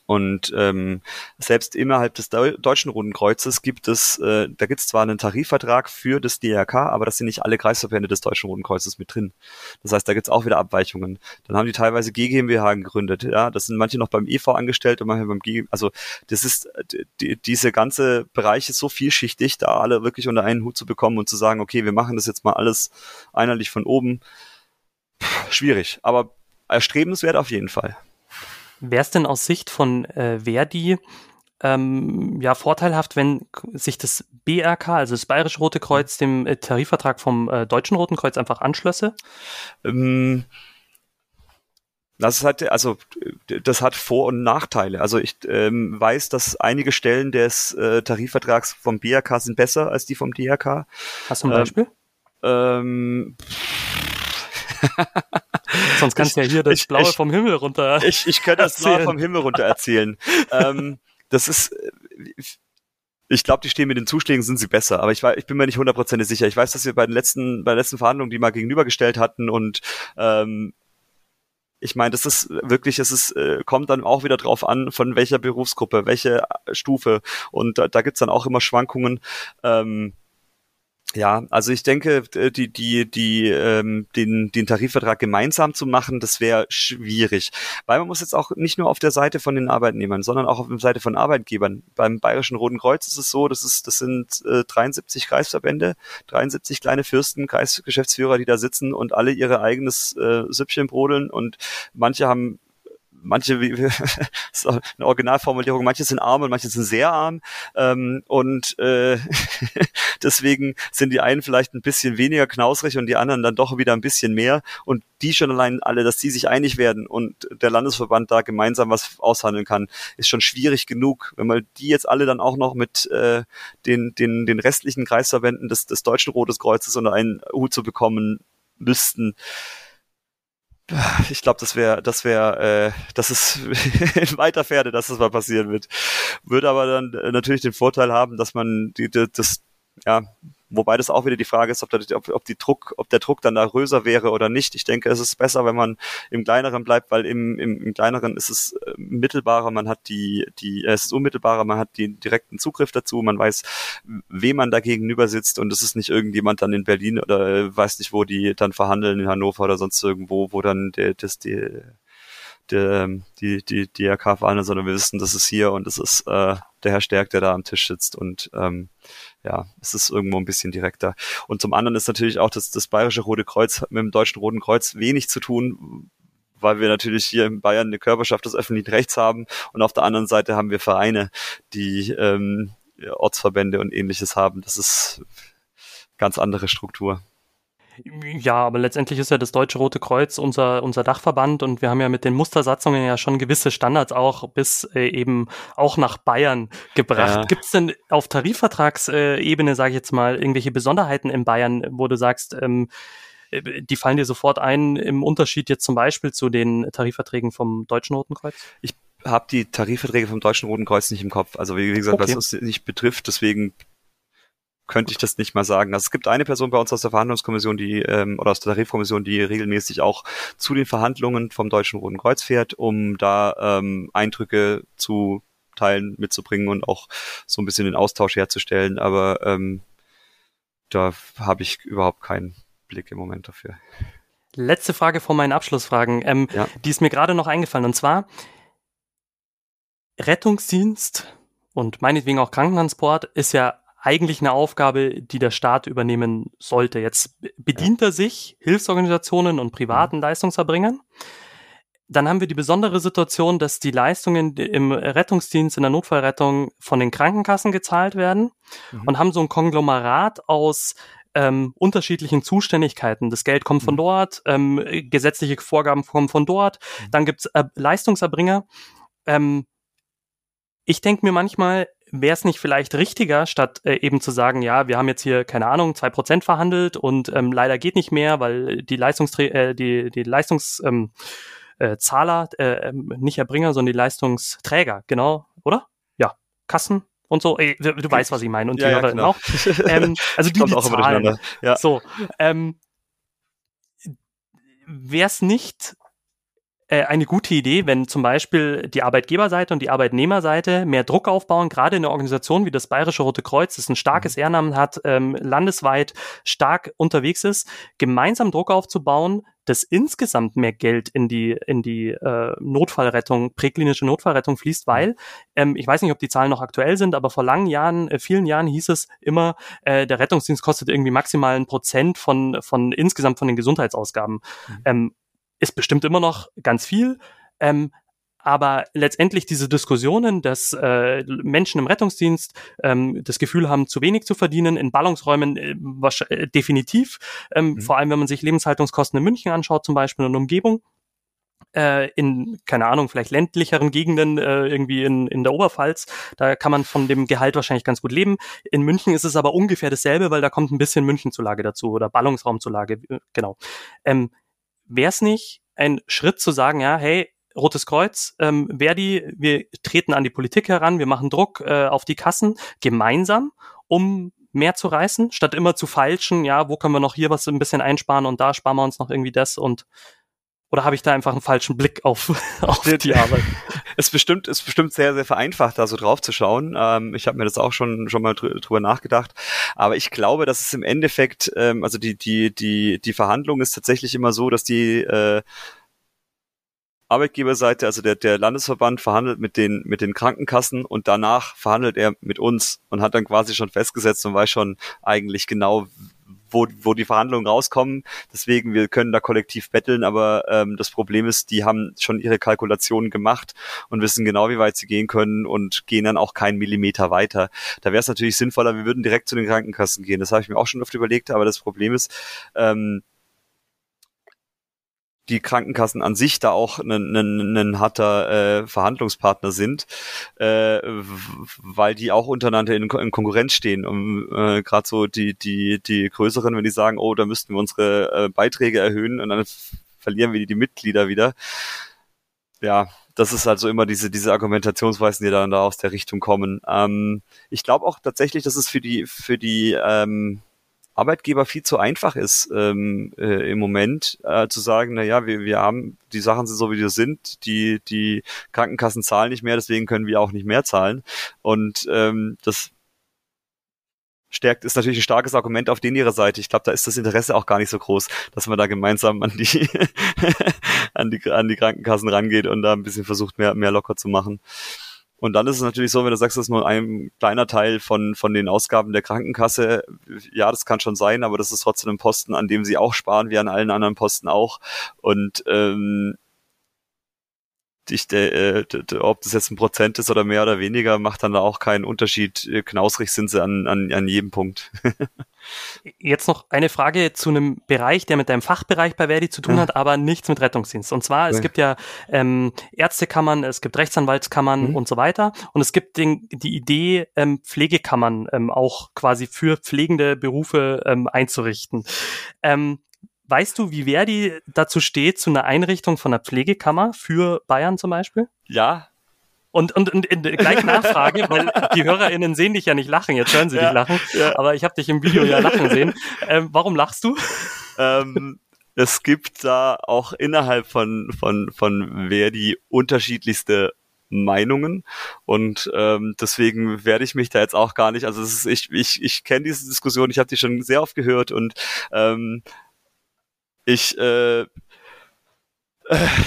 Und ähm, selbst innerhalb des Deutschen Roten Kreuzes gibt es, äh, da gibt es zwar einen Tarifvertrag für das DRK, aber das sind nicht alle Kreisverbände des Deutschen Roten Kreuzes mit drin. Das heißt, da gibt es auch wieder Abweichungen. Dann haben die teilweise GmbH gegründet. Ja, das sind manche noch beim EV angestellt und manche beim G. Also das ist die, diese ganze Bereich ist so vielschichtig, da alle wirklich unter einen Hut zu bekommen und zu sagen, okay, wir machen das jetzt mal alles einheitlich von oben. Puh, schwierig, aber erstrebenswert auf jeden Fall. Wäre es denn aus Sicht von äh, Verdi ähm, ja vorteilhaft, wenn sich das BRK, also das Bayerische Rote Kreuz, dem äh, Tarifvertrag vom äh, Deutschen Roten Kreuz einfach anschlösse? Ähm, das hat also das hat Vor- und Nachteile. Also ich ähm, weiß, dass einige Stellen des äh, Tarifvertrags vom BRK sind besser als die vom DRK. Hast du ein Beispiel? Ähm, Sonst kannst du ja hier das ich, Blaue ich, vom Himmel runter. Ich, ich könnte das Blaue vom Himmel runter erzählen. ähm, das ist, ich glaube, die stehen mit den Zuschlägen sind sie besser, aber ich, war, ich bin mir nicht hundertprozentig sicher. Ich weiß, dass wir bei den letzten, bei den letzten Verhandlungen die mal gegenübergestellt hatten und ähm, ich meine, das ist wirklich, es ist, äh, kommt dann auch wieder drauf an, von welcher Berufsgruppe, welche Stufe. Und da, da gibt's dann auch immer Schwankungen. Ähm, ja, also ich denke, die, die, die, ähm, den, den Tarifvertrag gemeinsam zu machen, das wäre schwierig. Weil man muss jetzt auch nicht nur auf der Seite von den Arbeitnehmern, sondern auch auf der Seite von Arbeitgebern. Beim Bayerischen Roten Kreuz ist es so, das ist, das sind äh, 73 Kreisverbände, 73 kleine Fürsten, Kreisgeschäftsführer, die da sitzen und alle ihre eigenes äh, Süppchen brodeln und manche haben manche, wie, ist eine Originalformulierung, manche sind arm und manche sind sehr arm. Ähm, und äh, deswegen sind die einen vielleicht ein bisschen weniger knausrig und die anderen dann doch wieder ein bisschen mehr. Und die schon allein alle, dass die sich einig werden und der Landesverband da gemeinsam was aushandeln kann, ist schon schwierig genug. Wenn man die jetzt alle dann auch noch mit äh, den, den, den restlichen Kreisverbänden des, des Deutschen Rotes Kreuzes unter einen Hut zu bekommen müssten, ich glaube, das wäre, das wäre, äh, das ist in weiter Ferne, dass das mal passieren wird. Würde aber dann äh, natürlich den Vorteil haben, dass man die, die, das, ja, Wobei das auch wieder die Frage ist, ob, der, ob, ob, die Druck, ob der Druck dann da größer wäre oder nicht. Ich denke, es ist besser, wenn man im Kleineren bleibt, weil im, im, im Kleineren ist es äh, mittelbarer, man hat die, die, äh, es ist unmittelbarer, man hat den direkten Zugriff dazu, man weiß, wem man da gegenüber sitzt. Und es ist nicht irgendjemand dann in Berlin oder äh, weiß nicht, wo die dann verhandeln in Hannover oder sonst irgendwo, wo dann der, das, die, der, die, die, die RK verhandeln, sondern wir wissen, das ist hier und das ist äh, der Herr Stärk, der da am Tisch sitzt. Und ähm, ja, es ist irgendwo ein bisschen direkter. Und zum anderen ist natürlich auch das, das Bayerische Rote Kreuz mit dem Deutschen Roten Kreuz wenig zu tun, weil wir natürlich hier in Bayern eine Körperschaft des öffentlichen Rechts haben und auf der anderen Seite haben wir Vereine, die ähm, Ortsverbände und ähnliches haben. Das ist ganz andere Struktur. Ja, aber letztendlich ist ja das Deutsche Rote Kreuz unser, unser Dachverband und wir haben ja mit den Mustersatzungen ja schon gewisse Standards auch bis äh, eben auch nach Bayern gebracht. Ja. Gibt es denn auf Tarifvertragsebene, sage ich jetzt mal, irgendwelche Besonderheiten in Bayern, wo du sagst, ähm, äh, die fallen dir sofort ein im Unterschied jetzt zum Beispiel zu den Tarifverträgen vom Deutschen Roten Kreuz? Ich habe die Tarifverträge vom Deutschen Roten Kreuz nicht im Kopf. Also wie gesagt, okay. was uns nicht betrifft, deswegen könnte ich das nicht mal sagen. Also es gibt eine Person bei uns aus der Verhandlungskommission, die ähm, oder aus der Tarifkommission, die regelmäßig auch zu den Verhandlungen vom Deutschen Roten Kreuz fährt, um da ähm, Eindrücke zu teilen, mitzubringen und auch so ein bisschen den Austausch herzustellen. Aber ähm, da habe ich überhaupt keinen Blick im Moment dafür. Letzte Frage vor meinen Abschlussfragen. Ähm, ja. Die ist mir gerade noch eingefallen. Und zwar Rettungsdienst und meinetwegen auch Krankentransport ist ja eigentlich eine Aufgabe, die der Staat übernehmen sollte. Jetzt bedient er sich Hilfsorganisationen und privaten mhm. Leistungserbringern. Dann haben wir die besondere Situation, dass die Leistungen im Rettungsdienst, in der Notfallrettung von den Krankenkassen gezahlt werden mhm. und haben so ein Konglomerat aus ähm, unterschiedlichen Zuständigkeiten. Das Geld kommt von mhm. dort, ähm, gesetzliche Vorgaben kommen von dort, mhm. dann gibt's äh, Leistungserbringer. Ähm, ich denke mir manchmal, wäre es nicht vielleicht richtiger, statt äh, eben zu sagen, ja, wir haben jetzt hier, keine Ahnung, zwei Prozent verhandelt und ähm, leider geht nicht mehr, weil die Leistungsträ äh, die, die Leistungs ähm, äh, Zahler, äh, ähm, nicht Erbringer, sondern die Leistungsträger, genau, oder? Ja, Kassen und so. Ey, du, du weißt, was ich meine und ja, die ja, genau. auch. Ähm, also die, die auch Zahlen. Ja. So, ähm, wäre es nicht äh, eine gute Idee, wenn zum Beispiel die Arbeitgeberseite und die Arbeitnehmerseite mehr Druck aufbauen, gerade in einer Organisation wie das Bayerische Rote Kreuz, das ein starkes mhm. Ehrenamt hat, ähm, landesweit stark unterwegs ist, gemeinsam Druck aufzubauen, dass insgesamt mehr Geld in die in die äh, Notfallrettung, präklinische Notfallrettung fließt, mhm. weil ähm, ich weiß nicht, ob die Zahlen noch aktuell sind, aber vor langen Jahren, äh, vielen Jahren hieß es immer, äh, der Rettungsdienst kostet irgendwie maximal ein Prozent von von insgesamt von den Gesundheitsausgaben. Mhm. Ähm, ist bestimmt immer noch ganz viel. Ähm, aber letztendlich diese Diskussionen, dass äh, Menschen im Rettungsdienst ähm, das Gefühl haben, zu wenig zu verdienen, in Ballungsräumen äh, äh, definitiv, ähm, mhm. vor allem wenn man sich Lebenshaltungskosten in München anschaut zum Beispiel und Umgebung, äh, in, keine Ahnung, vielleicht ländlicheren Gegenden, äh, irgendwie in, in der Oberpfalz, da kann man von dem Gehalt wahrscheinlich ganz gut leben. In München ist es aber ungefähr dasselbe, weil da kommt ein bisschen Münchenzulage dazu oder Ballungsraumzulage, äh, genau. Ähm, wäre es nicht ein Schritt zu sagen, ja, hey, Rotes Kreuz, ähm, Verdi, wir treten an die Politik heran, wir machen Druck äh, auf die Kassen gemeinsam, um mehr zu reißen, statt immer zu feilschen, ja, wo können wir noch hier was ein bisschen einsparen und da sparen wir uns noch irgendwie das und oder habe ich da einfach einen falschen Blick auf, auf die Arbeit? Es bestimmt, ist bestimmt sehr, sehr vereinfacht, da so drauf zu schauen. Ähm, ich habe mir das auch schon schon mal drüber nachgedacht. Aber ich glaube, dass es im Endeffekt, ähm, also die die die die Verhandlung ist tatsächlich immer so, dass die äh, Arbeitgeberseite, also der, der Landesverband verhandelt mit den, mit den Krankenkassen und danach verhandelt er mit uns und hat dann quasi schon festgesetzt und weiß schon eigentlich genau, wo, wo die Verhandlungen rauskommen. Deswegen, wir können da kollektiv betteln, aber ähm, das Problem ist, die haben schon ihre Kalkulationen gemacht und wissen genau, wie weit sie gehen können und gehen dann auch keinen Millimeter weiter. Da wäre es natürlich sinnvoller, wir würden direkt zu den Krankenkassen gehen. Das habe ich mir auch schon oft überlegt, aber das Problem ist, ähm, die Krankenkassen an sich da auch ein, ein, ein harter äh, Verhandlungspartner sind, äh, weil die auch untereinander in, in Konkurrenz stehen. Um äh, gerade so die die die größeren, wenn die sagen, oh, da müssten wir unsere äh, Beiträge erhöhen und dann verlieren wir die, die Mitglieder wieder. Ja, das ist also immer diese diese Argumentationsweisen, die dann da aus der Richtung kommen. Ähm, ich glaube auch tatsächlich, dass es für die für die ähm, Arbeitgeber viel zu einfach ist ähm, äh, im Moment, äh, zu sagen, na ja, wir, wir haben, die Sachen sind so wie sie sind, die, die Krankenkassen zahlen nicht mehr, deswegen können wir auch nicht mehr zahlen. Und ähm, das stärkt, ist natürlich ein starkes Argument auf den ihrer Seite. Ich glaube, da ist das Interesse auch gar nicht so groß, dass man da gemeinsam an die, an die, an die Krankenkassen rangeht und da ein bisschen versucht, mehr, mehr locker zu machen. Und dann ist es natürlich so, wenn du sagst, das ist nur ein kleiner Teil von, von den Ausgaben der Krankenkasse. Ja, das kann schon sein, aber das ist trotzdem ein Posten, an dem sie auch sparen, wie an allen anderen Posten auch. Und ähm, ich, äh, ob das jetzt ein Prozent ist oder mehr oder weniger, macht dann da auch keinen Unterschied. Knausrig sind sie an, an, an jedem Punkt. Jetzt noch eine Frage zu einem Bereich, der mit deinem Fachbereich bei Verdi zu tun ja. hat, aber nichts mit Rettungsdienst. Und zwar, es ja. gibt ja ähm, Ärztekammern, es gibt Rechtsanwaltskammern mhm. und so weiter. Und es gibt den, die Idee, ähm, Pflegekammern ähm, auch quasi für pflegende Berufe ähm, einzurichten. Ähm, Weißt du, wie Verdi dazu steht, zu einer Einrichtung von einer Pflegekammer für Bayern zum Beispiel? Ja. Und, und, und gleich Nachfrage, weil die HörerInnen sehen dich ja nicht lachen, jetzt hören sie ja, dich lachen, ja. aber ich habe dich im Video ja lachen sehen. Ähm, warum lachst du? Ähm, es gibt da auch innerhalb von, von, von Verdi unterschiedlichste Meinungen und ähm, deswegen werde ich mich da jetzt auch gar nicht, also ist, ich, ich, ich kenne diese Diskussion, ich habe die schon sehr oft gehört und ähm, ich äh,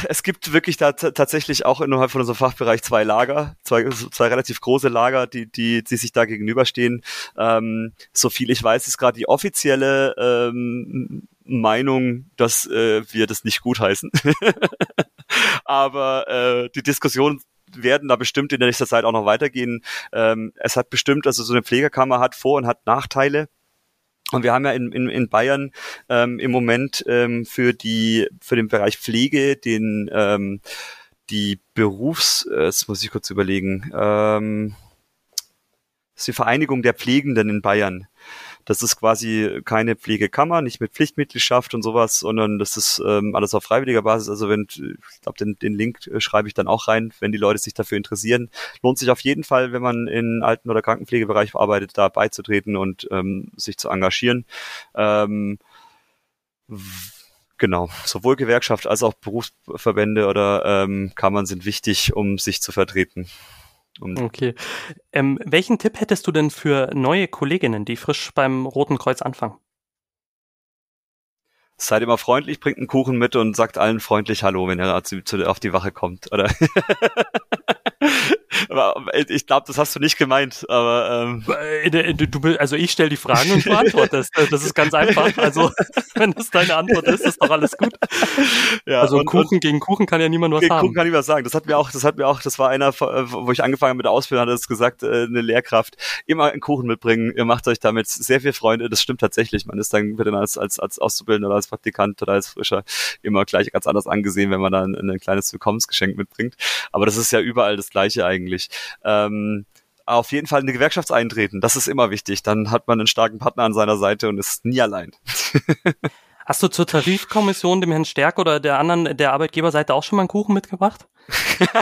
es gibt wirklich da tatsächlich auch innerhalb von unserem Fachbereich zwei Lager, zwei, zwei relativ große Lager, die, die, die sich da gegenüberstehen. Ähm, so viel ich weiß, ist gerade die offizielle ähm, Meinung, dass äh, wir das nicht gutheißen. Aber äh, die Diskussion werden da bestimmt in der nächsten Zeit auch noch weitergehen. Ähm, es hat bestimmt, also so eine Pflegekammer hat Vor- und hat Nachteile. Und wir haben ja in, in, in Bayern ähm, im Moment ähm, für die für den Bereich Pflege den ähm, die Berufs, äh, das muss ich kurz überlegen, ähm, ist die Vereinigung der Pflegenden in Bayern. Das ist quasi keine Pflegekammer, nicht mit Pflichtmitgliedschaft und sowas, sondern das ist ähm, alles auf freiwilliger Basis. Also wenn, ich glaube, den, den Link äh, schreibe ich dann auch rein, wenn die Leute sich dafür interessieren. Lohnt sich auf jeden Fall, wenn man in Alten- oder Krankenpflegebereich arbeitet, da beizutreten und ähm, sich zu engagieren. Ähm, Genau, sowohl Gewerkschaft als auch Berufsverbände oder ähm, Kammern sind wichtig, um sich zu vertreten. Und okay. Ähm, welchen Tipp hättest du denn für neue Kolleginnen, die frisch beim Roten Kreuz anfangen? Seid immer freundlich, bringt einen Kuchen mit und sagt allen freundlich Hallo, wenn er auf die Wache kommt, oder? Äh, ich glaube, das hast du nicht gemeint, aber ähm. Äh, du, also ich stelle die Fragen und du antwortest. Das ist ganz einfach. Also wenn das deine Antwort ist, ist doch alles gut. Ja, also und, Kuchen und gegen Kuchen kann ja niemand was gegen haben. Kuchen kann ich was sagen. Das hat mir auch, das hat mir auch, das war einer, äh, wo ich angefangen habe mit der Ausbildung, hat es gesagt, eine Lehrkraft, immer einen Kuchen mitbringen. Ihr macht euch damit sehr viel Freunde. Das stimmt tatsächlich. Man ist dann, wird dann als, als, als Auszubildender oder als Praktikant oder als Frischer immer gleich ganz anders angesehen, wenn man dann ein, ein kleines Willkommensgeschenk mitbringt. Aber das ist ja überall das Gleiche eigentlich. Ähm, auf jeden Fall eine Gewerkschaft eintreten, das ist immer wichtig. Dann hat man einen starken Partner an seiner Seite und ist nie allein. Hast du zur Tarifkommission, dem Herrn Stärk oder der anderen, der Arbeitgeberseite auch schon mal einen Kuchen mitgebracht?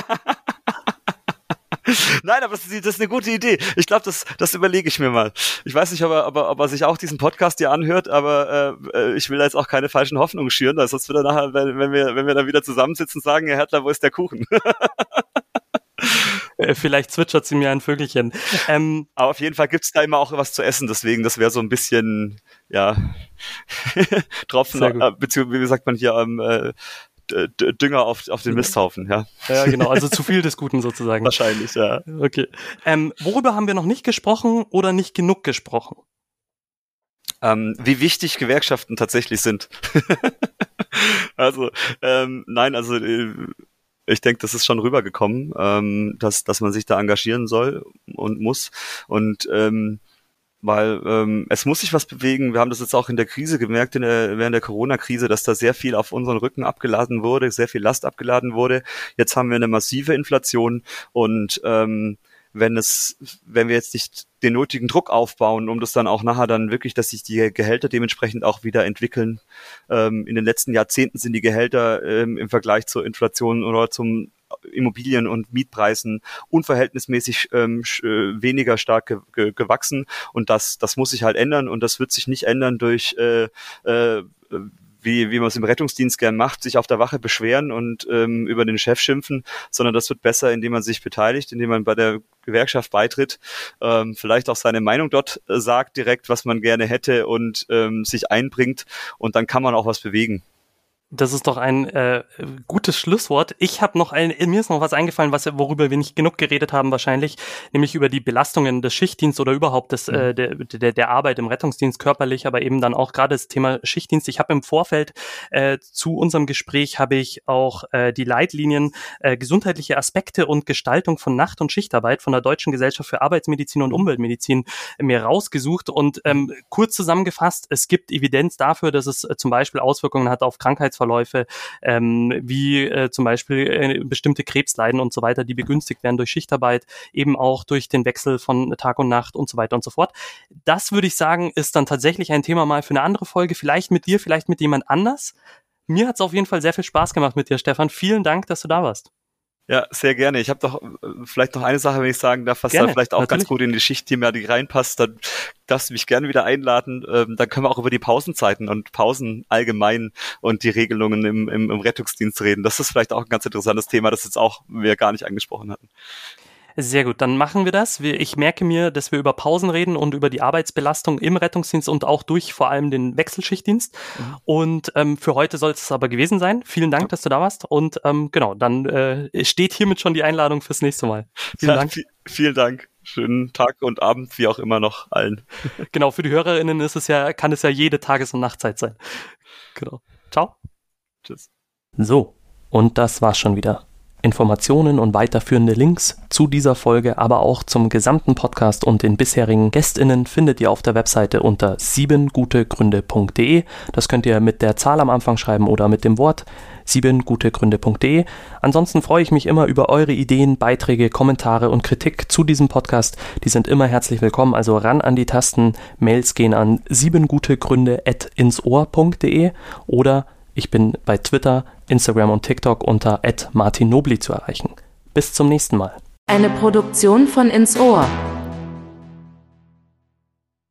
Nein, aber das ist, das ist, eine gute Idee. Ich glaube, das, das überlege ich mir mal. Ich weiß nicht, ob er, ob er, ob er sich auch diesen Podcast hier anhört, aber äh, ich will da jetzt auch keine falschen Hoffnungen schüren, sonst wird er nachher, wenn, wenn, wir, wenn wir dann wieder zusammensitzen, sagen, Herr Hertler, wo ist der Kuchen? Äh, vielleicht zwitschert sie mir ein Vögelchen. Ähm, Aber auf jeden Fall gibt's da immer auch was zu essen, deswegen, das wäre so ein bisschen, ja, Tropfen, äh, beziehungsweise, wie sagt man hier, ähm, äh, Dünger auf, auf den Misthaufen, ja. Ja, genau, also zu viel des Guten sozusagen. Wahrscheinlich, ja. Okay. Ähm, worüber haben wir noch nicht gesprochen oder nicht genug gesprochen? Ähm, wie wichtig Gewerkschaften tatsächlich sind. also, ähm, nein, also äh, ich denke, das ist schon rübergekommen, ähm, dass, dass man sich da engagieren soll und muss. Und ähm, weil ähm, es muss sich was bewegen. Wir haben das jetzt auch in der Krise gemerkt, in der, während der Corona-Krise, dass da sehr viel auf unseren Rücken abgeladen wurde, sehr viel Last abgeladen wurde. Jetzt haben wir eine massive Inflation und ähm, wenn es, wenn wir jetzt nicht den nötigen Druck aufbauen, um das dann auch nachher dann wirklich, dass sich die Gehälter dementsprechend auch wieder entwickeln. Ähm, in den letzten Jahrzehnten sind die Gehälter ähm, im Vergleich zur Inflation oder zum Immobilien- und Mietpreisen unverhältnismäßig ähm, äh, weniger stark ge ge gewachsen und das das muss sich halt ändern und das wird sich nicht ändern durch äh, äh, wie, wie man es im Rettungsdienst gern macht, sich auf der Wache beschweren und ähm, über den Chef schimpfen, sondern das wird besser, indem man sich beteiligt, indem man bei der Gewerkschaft beitritt, ähm, vielleicht auch seine Meinung dort äh, sagt direkt, was man gerne hätte und ähm, sich einbringt und dann kann man auch was bewegen. Das ist doch ein äh, gutes Schlusswort. Ich habe noch ein, mir ist noch was eingefallen, was worüber wir nicht genug geredet haben wahrscheinlich, nämlich über die Belastungen des Schichtdienstes oder überhaupt des, äh, mhm. der, der, der Arbeit im Rettungsdienst körperlich, aber eben dann auch gerade das Thema Schichtdienst. Ich habe im Vorfeld äh, zu unserem Gespräch habe ich auch äh, die Leitlinien äh, gesundheitliche Aspekte und Gestaltung von Nacht- und Schichtarbeit von der Deutschen Gesellschaft für Arbeitsmedizin und Umweltmedizin mir rausgesucht und ähm, kurz zusammengefasst, es gibt Evidenz dafür, dass es äh, zum Beispiel Auswirkungen hat auf Krankheits Krankheitsverläufe, ähm, wie äh, zum Beispiel äh, bestimmte Krebsleiden und so weiter, die begünstigt werden durch Schichtarbeit, eben auch durch den Wechsel von Tag und Nacht und so weiter und so fort. Das würde ich sagen, ist dann tatsächlich ein Thema mal für eine andere Folge, vielleicht mit dir, vielleicht mit jemand anders. Mir hat es auf jeden Fall sehr viel Spaß gemacht mit dir, Stefan. Vielen Dank, dass du da warst. Ja, sehr gerne. Ich habe doch äh, vielleicht noch eine Sache, wenn ich sagen darf, was gerne, da vielleicht auch natürlich. ganz gut in die Schichtthematik reinpasst. Dann darfst du mich gerne wieder einladen. Ähm, dann können wir auch über die Pausenzeiten und Pausen allgemein und die Regelungen im, im, im Rettungsdienst reden. Das ist vielleicht auch ein ganz interessantes Thema, das jetzt auch wir gar nicht angesprochen hatten. Sehr gut, dann machen wir das. Ich merke mir, dass wir über Pausen reden und über die Arbeitsbelastung im Rettungsdienst und auch durch vor allem den Wechselschichtdienst. Mhm. Und ähm, für heute soll es aber gewesen sein. Vielen Dank, dass du da warst. Und ähm, genau, dann äh, steht hiermit schon die Einladung fürs nächste Mal. Vielen ja, Dank. Vielen Dank. Schönen Tag und Abend, wie auch immer noch allen. Genau, für die HörerInnen ist es ja, kann es ja jede Tages- und Nachtzeit sein. Genau. Ciao. Tschüss. So, und das war's schon wieder. Informationen und weiterführende Links zu dieser Folge, aber auch zum gesamten Podcast und den bisherigen GästInnen findet ihr auf der Webseite unter siebengutegründe.de. Das könnt ihr mit der Zahl am Anfang schreiben oder mit dem Wort siebengutegründe.de. Ansonsten freue ich mich immer über eure Ideen, Beiträge, Kommentare und Kritik zu diesem Podcast. Die sind immer herzlich willkommen, also ran an die Tasten. Mails gehen an siebengutegründe.insohr.de oder ich bin bei Twitter, Instagram und TikTok unter @martinnobli zu erreichen. Bis zum nächsten Mal. Eine Produktion von Ins Ohr.